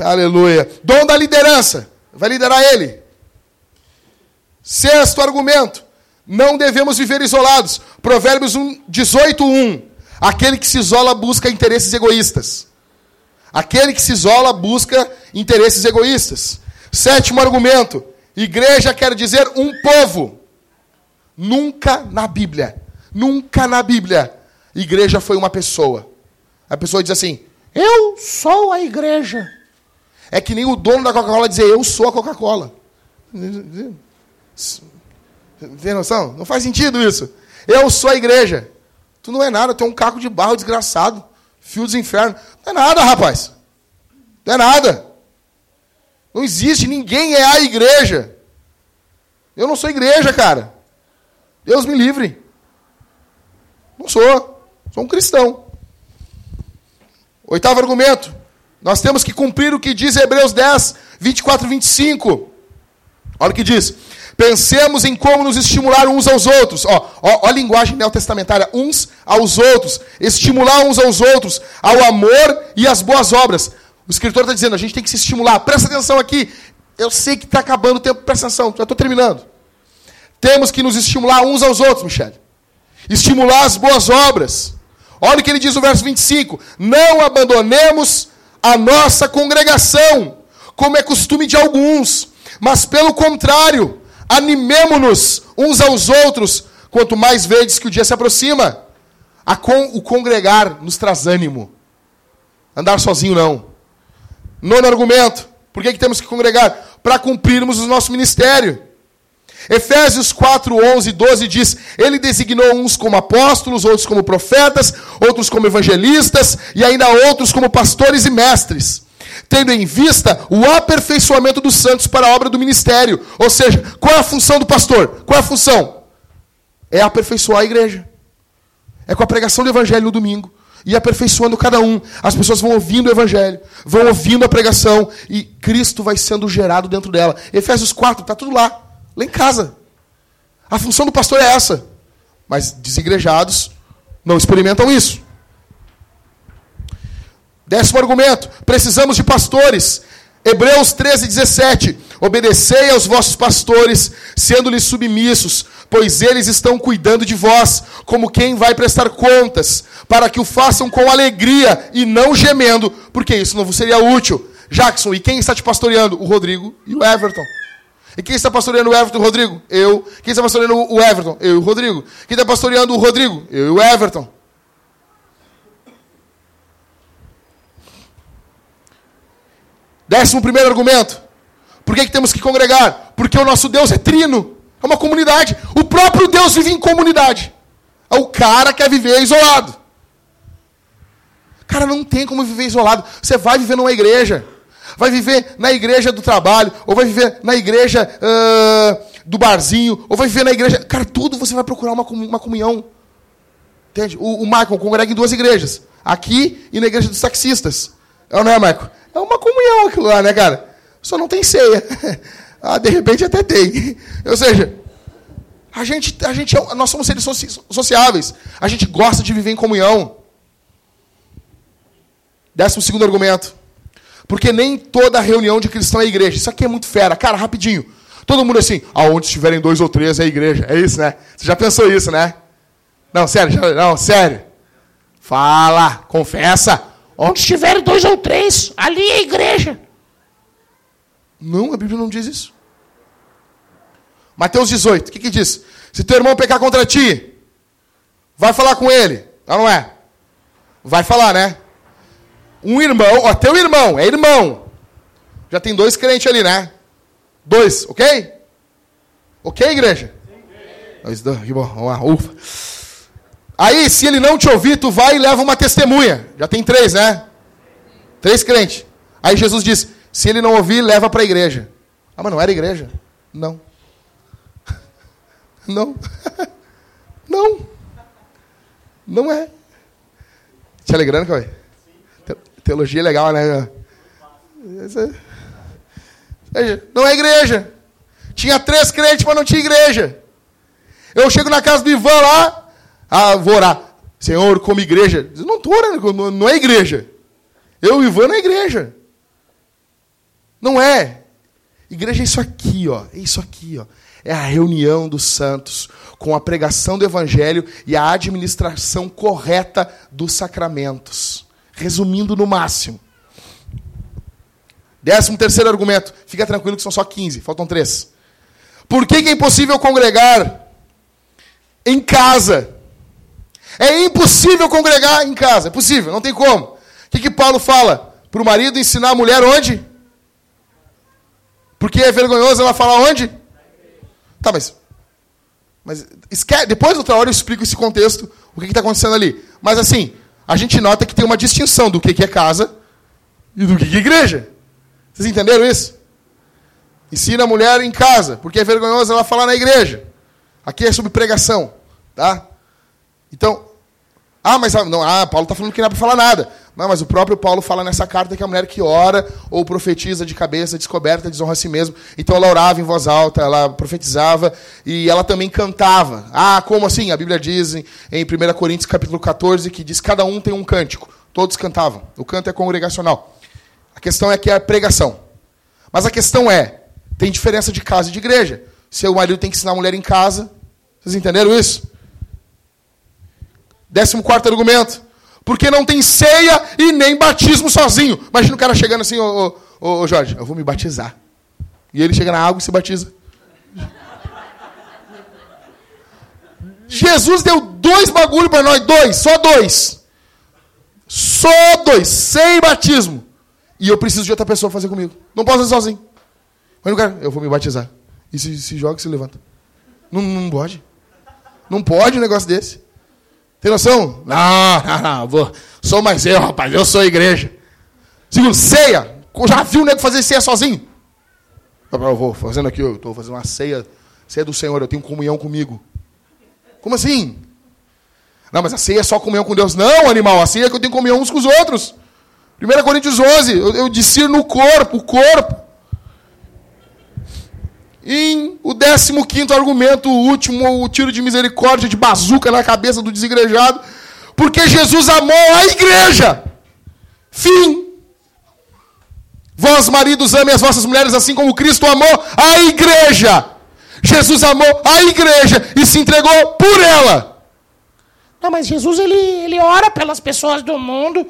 Aleluia. Dom da liderança, vai liderar ele. Sexto argumento. Não devemos viver isolados. Provérbios 18, 1. Aquele que se isola busca interesses egoístas. Aquele que se isola busca interesses egoístas. Sétimo argumento. Igreja quer dizer um povo. Nunca na Bíblia, nunca na Bíblia, igreja foi uma pessoa. A pessoa diz assim: Eu sou a igreja. É que nem o dono da Coca-Cola dizer: Eu sou a Coca-Cola. Tem noção? Não faz sentido isso. Eu sou a igreja. Tu não é nada, tu é um caco de barro desgraçado. Fio dos infernos. Não é nada, rapaz. Não é nada. Não existe, ninguém é a igreja. Eu não sou igreja, cara. Deus me livre. Não sou. Sou um cristão. Oitavo argumento. Nós temos que cumprir o que diz Hebreus 10, 24 e 25. Olha o que diz. Pensemos em como nos estimular uns aos outros. Ó, ó, ó a linguagem neotestamentária. Uns aos outros. Estimular uns aos outros ao amor e às boas obras. O escritor está dizendo, a gente tem que se estimular. Presta atenção aqui. Eu sei que está acabando o tempo. Presta atenção, já estou terminando. Temos que nos estimular uns aos outros, Michele. Estimular as boas obras. Olha o que ele diz no verso 25. Não abandonemos a nossa congregação, como é costume de alguns, mas pelo contrário, animemo-nos uns aos outros, quanto mais vedes que o dia se aproxima. Con o congregar nos traz ânimo. Andar sozinho não. Nono argumento. Por que, que temos que congregar? Para cumprirmos o nosso ministério. Efésios 4, 11 e 12 diz: Ele designou uns como apóstolos, outros como profetas, outros como evangelistas e ainda outros como pastores e mestres, tendo em vista o aperfeiçoamento dos santos para a obra do ministério. Ou seja, qual é a função do pastor? Qual é a função? É aperfeiçoar a igreja. É com a pregação do evangelho no domingo. E aperfeiçoando cada um. As pessoas vão ouvindo o evangelho, vão ouvindo a pregação e Cristo vai sendo gerado dentro dela. Efésios 4, está tudo lá. Lá em casa. A função do pastor é essa. Mas desigrejados não experimentam isso. Décimo argumento: precisamos de pastores. Hebreus 13, 17. Obedecei aos vossos pastores, sendo-lhes submissos, pois eles estão cuidando de vós, como quem vai prestar contas, para que o façam com alegria e não gemendo, porque isso não vos seria útil. Jackson, e quem está te pastoreando? O Rodrigo e o Everton. E quem está pastoreando o Everton? Rodrigo? Eu. Quem está pastoreando o Everton? Eu e o Rodrigo. Quem está pastoreando o Rodrigo? Eu e o Everton. Décimo primeiro argumento. Por que, que temos que congregar? Porque o nosso Deus é trino. É uma comunidade. O próprio Deus vive em comunidade. O cara quer viver isolado. Cara, não tem como viver isolado. Você vai viver numa igreja vai viver na igreja do trabalho, ou vai viver na igreja uh, do barzinho, ou vai viver na igreja. Cara, tudo você vai procurar uma, uma comunhão. Entende? O, o Michael congrega em duas igrejas. Aqui e na igreja dos taxistas. É ou não é, Michael? É uma comunhão aquilo lá, né, cara? Só não tem ceia. <laughs> Ah, de repente até tem. <laughs> Ou seja, a gente, a gente, é nós somos seres sociáveis. A gente gosta de viver em comunhão. Décimo segundo argumento. Porque nem toda reunião de cristão é igreja. Isso aqui é muito fera. Cara, rapidinho. Todo mundo assim, aonde estiverem dois ou três é igreja. É isso, né? Você já pensou isso, né? Não, sério, já, não, sério. Fala, confessa. Onde estiverem dois ou três, ali é igreja. Não, a Bíblia não diz isso. Mateus 18, o que, que diz? Se teu irmão pecar contra ti, vai falar com ele. Não, não é? Vai falar, né? Um irmão, ó, teu irmão, é irmão. Já tem dois crentes ali, né? Dois, ok? Ok, igreja? Dois, dois, que bom, vamos lá, ufa. Aí, se ele não te ouvir, tu vai e leva uma testemunha. Já tem três, né? Três crentes. Aí Jesus diz: se ele não ouvir, leva para a igreja. Ah, mas não era igreja? Não. <laughs> Não. <laughs> Não. Não é. Te alegrando, Cauê? Teologia é legal, né? Não é igreja. Tinha três crentes, mas não tinha igreja. Eu chego na casa do Ivan lá, ah, vou orar. Senhor, como igreja. Não estou orando, não é igreja. Eu e Ivan não é igreja. Não é. Igreja é isso aqui, ó. É isso aqui, ó. É a reunião dos santos com a pregação do evangelho e a administração correta dos sacramentos. Resumindo no máximo. Décimo terceiro argumento. Fica tranquilo que são só 15, faltam três. Por que, que é impossível congregar em casa? É impossível congregar em casa. É possível, não tem como. O que, que Paulo fala? Para o marido ensinar a mulher onde? Porque é vergonhoso ela falar onde? Tá, mas. Mas esquece, depois, outra hora, eu explico esse contexto, o que está acontecendo ali. Mas assim, a gente nota que tem uma distinção do que, que é casa e do que, que é igreja. Vocês entenderam isso? Ensina a mulher em casa, porque é vergonhoso ela falar na igreja. Aqui é sobre pregação, tá? Então, ah, mas não, ah, Paulo está falando que não é para falar nada. Não, mas o próprio Paulo fala nessa carta que a mulher que ora ou profetiza de cabeça descoberta desonra a si mesmo. Então ela orava em voz alta, ela profetizava e ela também cantava. Ah, como assim? A Bíblia diz em, em 1 Coríntios capítulo 14 que diz cada um tem um cântico. Todos cantavam. O canto é congregacional. A questão é que é a pregação. Mas a questão é, tem diferença de casa e de igreja. Se o marido tem que ensinar a mulher em casa, vocês entenderam isso? Décimo quarto argumento. Porque não tem ceia e nem batismo sozinho. Imagina o cara chegando assim, ô, ô, ô Jorge, eu vou me batizar. E ele chega na água e se batiza. Jesus deu dois bagulho para nós, dois, só dois. Só dois, sem batismo. E eu preciso de outra pessoa fazer comigo. Não posso fazer sozinho. Mas o cara, eu vou me batizar. E se, se joga e se levanta. Não, não pode. Não pode um negócio desse. Tem noção? Não, não, não. Vou, sou mais eu, rapaz. Eu sou a igreja. Segundo, ceia. Já viu o nego fazer ceia sozinho? Eu vou fazendo aqui, eu estou fazendo uma ceia. Ceia do Senhor, eu tenho comunhão comigo. Como assim? Não, mas a ceia é só comunhão com Deus. Não, animal. A ceia é que eu tenho comunhão uns com os outros. 1 Coríntios 11, eu, eu discerno corpo, o corpo. Em o 15 argumento, o último, o tiro de misericórdia de bazuca na cabeça do desigrejado. Porque Jesus amou a igreja. Fim. Vós, maridos, amem as vossas mulheres assim como Cristo amou a igreja. Jesus amou a igreja e se entregou por ela. Não, mas Jesus ele, ele ora pelas pessoas do mundo.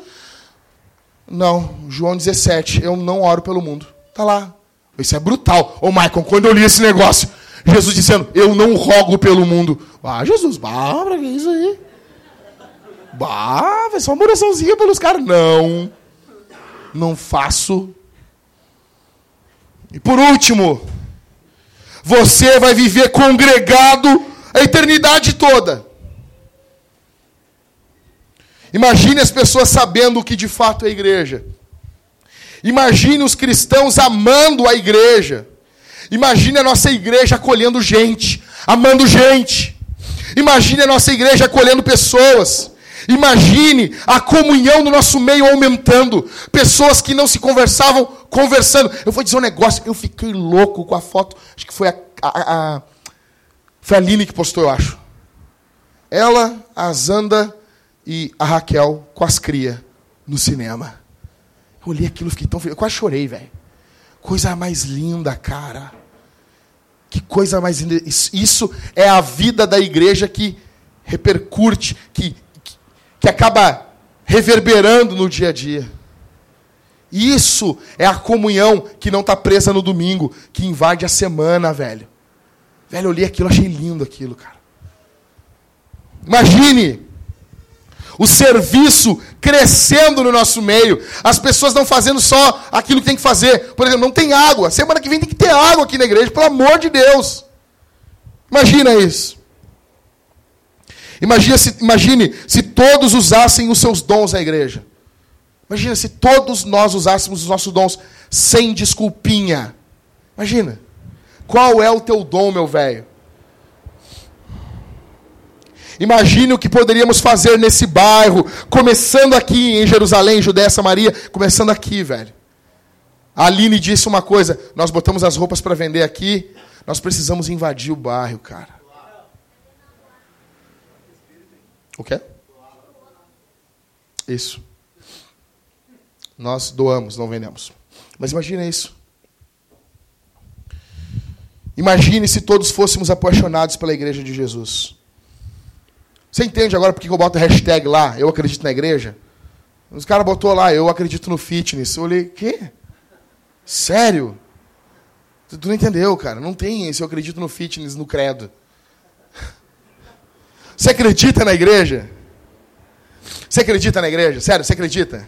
Não, João 17, eu não oro pelo mundo. Tá lá. Isso é brutal. Ô, Michael, quando eu li esse negócio, Jesus dizendo, eu não rogo pelo mundo. Ah, Jesus, bah, pra que isso aí? Bah, vai só uma oraçãozinha pelos caras. Não. Não faço. E por último, você vai viver congregado a eternidade toda. Imagine as pessoas sabendo o que de fato é igreja. Imagine os cristãos amando a igreja. Imagine a nossa igreja acolhendo gente, amando gente. Imagine a nossa igreja acolhendo pessoas. Imagine a comunhão no nosso meio aumentando. Pessoas que não se conversavam, conversando. Eu vou dizer um negócio, eu fiquei louco com a foto. Acho que foi a, a, a foi a Aline que postou, eu acho. Ela, a Zanda e a Raquel com as crias no cinema. Eu olhei aquilo fiquei tão feliz. Eu quase chorei, velho. Coisa mais linda, cara. Que coisa mais linda. Isso é a vida da igreja que repercute, que, que, que acaba reverberando no dia a dia. Isso é a comunhão que não está presa no domingo, que invade a semana, velho. Velho, eu li aquilo, achei lindo aquilo, cara. Imagine o serviço crescendo no nosso meio, as pessoas não fazendo só aquilo que tem que fazer. Por exemplo, não tem água. Semana que vem tem que ter água aqui na igreja, pelo amor de Deus. Imagina isso. Imagine se, imagine se todos usassem os seus dons na igreja. Imagina se todos nós usássemos os nossos dons sem desculpinha. Imagina. Qual é o teu dom, meu velho? Imagine o que poderíamos fazer nesse bairro, começando aqui em Jerusalém, Judéia, Samaria, começando aqui, velho. A Aline disse uma coisa: nós botamos as roupas para vender aqui, nós precisamos invadir o bairro, cara. O quê? Isso. Nós doamos, não vendemos. Mas imagine isso. Imagine se todos fôssemos apaixonados pela igreja de Jesus. Você entende agora porque eu boto hashtag lá, eu acredito na igreja? Os caras botou lá, eu acredito no fitness. Eu olhei, quê? Sério? Tu não entendeu, cara. Não tem esse eu acredito no fitness, no credo. <laughs> Você acredita na igreja? Você acredita na igreja? Sério, você acredita?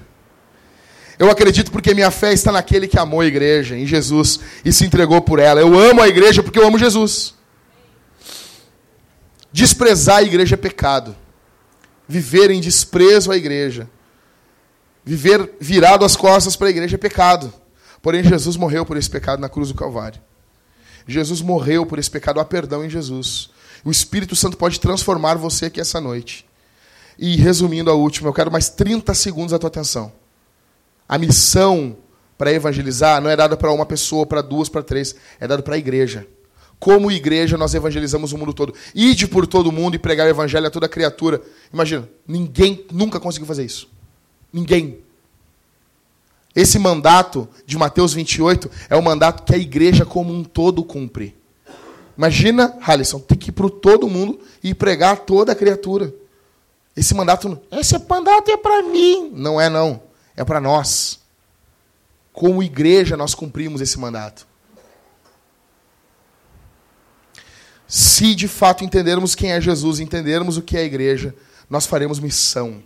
Eu acredito porque minha fé está naquele que amou a igreja, em Jesus, e se entregou por ela. Eu amo a igreja porque eu amo Jesus. Desprezar a igreja é pecado. Viver em desprezo à igreja. Viver virado as costas para a igreja é pecado. Porém, Jesus morreu por esse pecado na cruz do Calvário. Jesus morreu por esse pecado. Há perdão em Jesus. O Espírito Santo pode transformar você aqui essa noite. E resumindo a última, eu quero mais 30 segundos da tua atenção. A missão para evangelizar não é dada para uma pessoa, para duas, para três, é dada para a igreja. Como igreja, nós evangelizamos o mundo todo. Ide por todo mundo e pregar o evangelho a toda criatura. Imagina, ninguém nunca conseguiu fazer isso. Ninguém. Esse mandato de Mateus 28 é o mandato que a igreja como um todo cumpre. Imagina, Halisson, ter que ir para todo mundo e pregar a toda criatura. Esse mandato. Esse mandato é para mim. Não é, não. É para nós. Como igreja, nós cumprimos esse mandato. Se de fato entendermos quem é Jesus, entendermos o que é a igreja, nós faremos missão.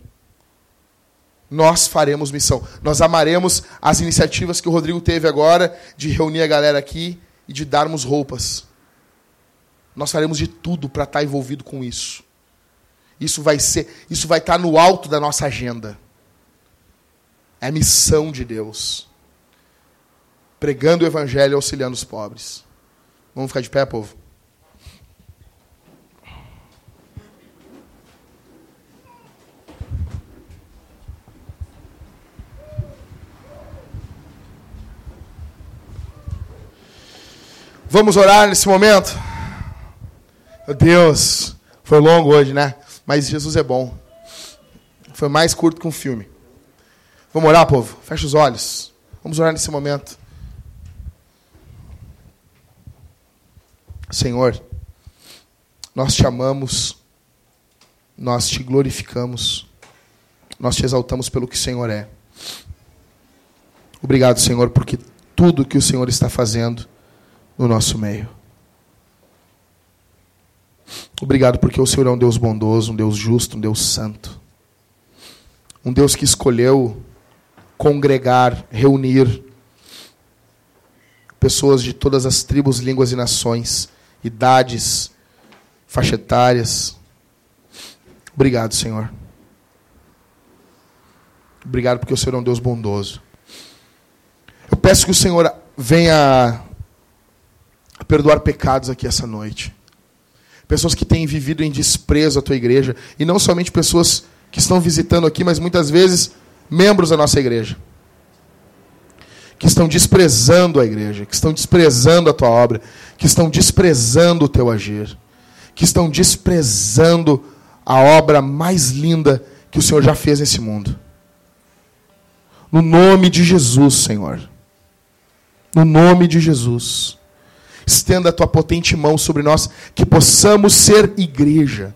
Nós faremos missão. Nós amaremos as iniciativas que o Rodrigo teve agora de reunir a galera aqui e de darmos roupas. Nós faremos de tudo para estar tá envolvido com isso. Isso vai ser, isso vai estar tá no alto da nossa agenda. É a missão de Deus. Pregando o evangelho e auxiliando os pobres. Vamos ficar de pé, povo? Vamos orar nesse momento? Meu Deus, foi longo hoje, né? Mas Jesus é bom. Foi mais curto que um filme. Vamos orar, povo? Fecha os olhos. Vamos orar nesse momento. Senhor, nós te amamos, nós te glorificamos, nós te exaltamos pelo que o Senhor é. Obrigado, Senhor, porque tudo que o Senhor está fazendo no nosso meio. Obrigado porque o Senhor é um Deus bondoso, um Deus justo, um Deus santo. Um Deus que escolheu congregar, reunir pessoas de todas as tribos, línguas e nações, idades, faixa etárias. Obrigado, Senhor. Obrigado porque o Senhor é um Deus bondoso. Eu peço que o Senhor venha perdoar pecados aqui essa noite pessoas que têm vivido em desprezo à tua igreja, e não somente pessoas que estão visitando aqui, mas muitas vezes membros da nossa igreja, que estão desprezando a igreja, que estão desprezando a tua obra, que estão desprezando o teu agir, que estão desprezando a obra mais linda que o Senhor já fez nesse mundo. No nome de Jesus, Senhor. No nome de Jesus. Estenda a tua potente mão sobre nós, que possamos ser igreja,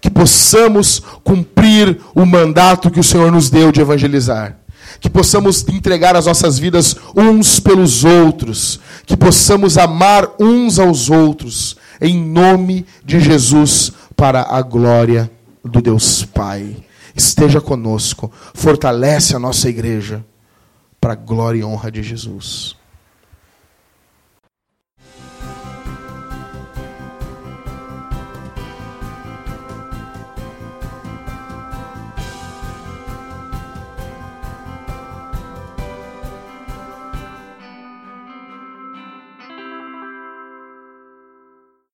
que possamos cumprir o mandato que o Senhor nos deu de evangelizar, que possamos entregar as nossas vidas uns pelos outros, que possamos amar uns aos outros, em nome de Jesus, para a glória do Deus Pai esteja conosco, fortalece a nossa igreja, para a glória e honra de Jesus.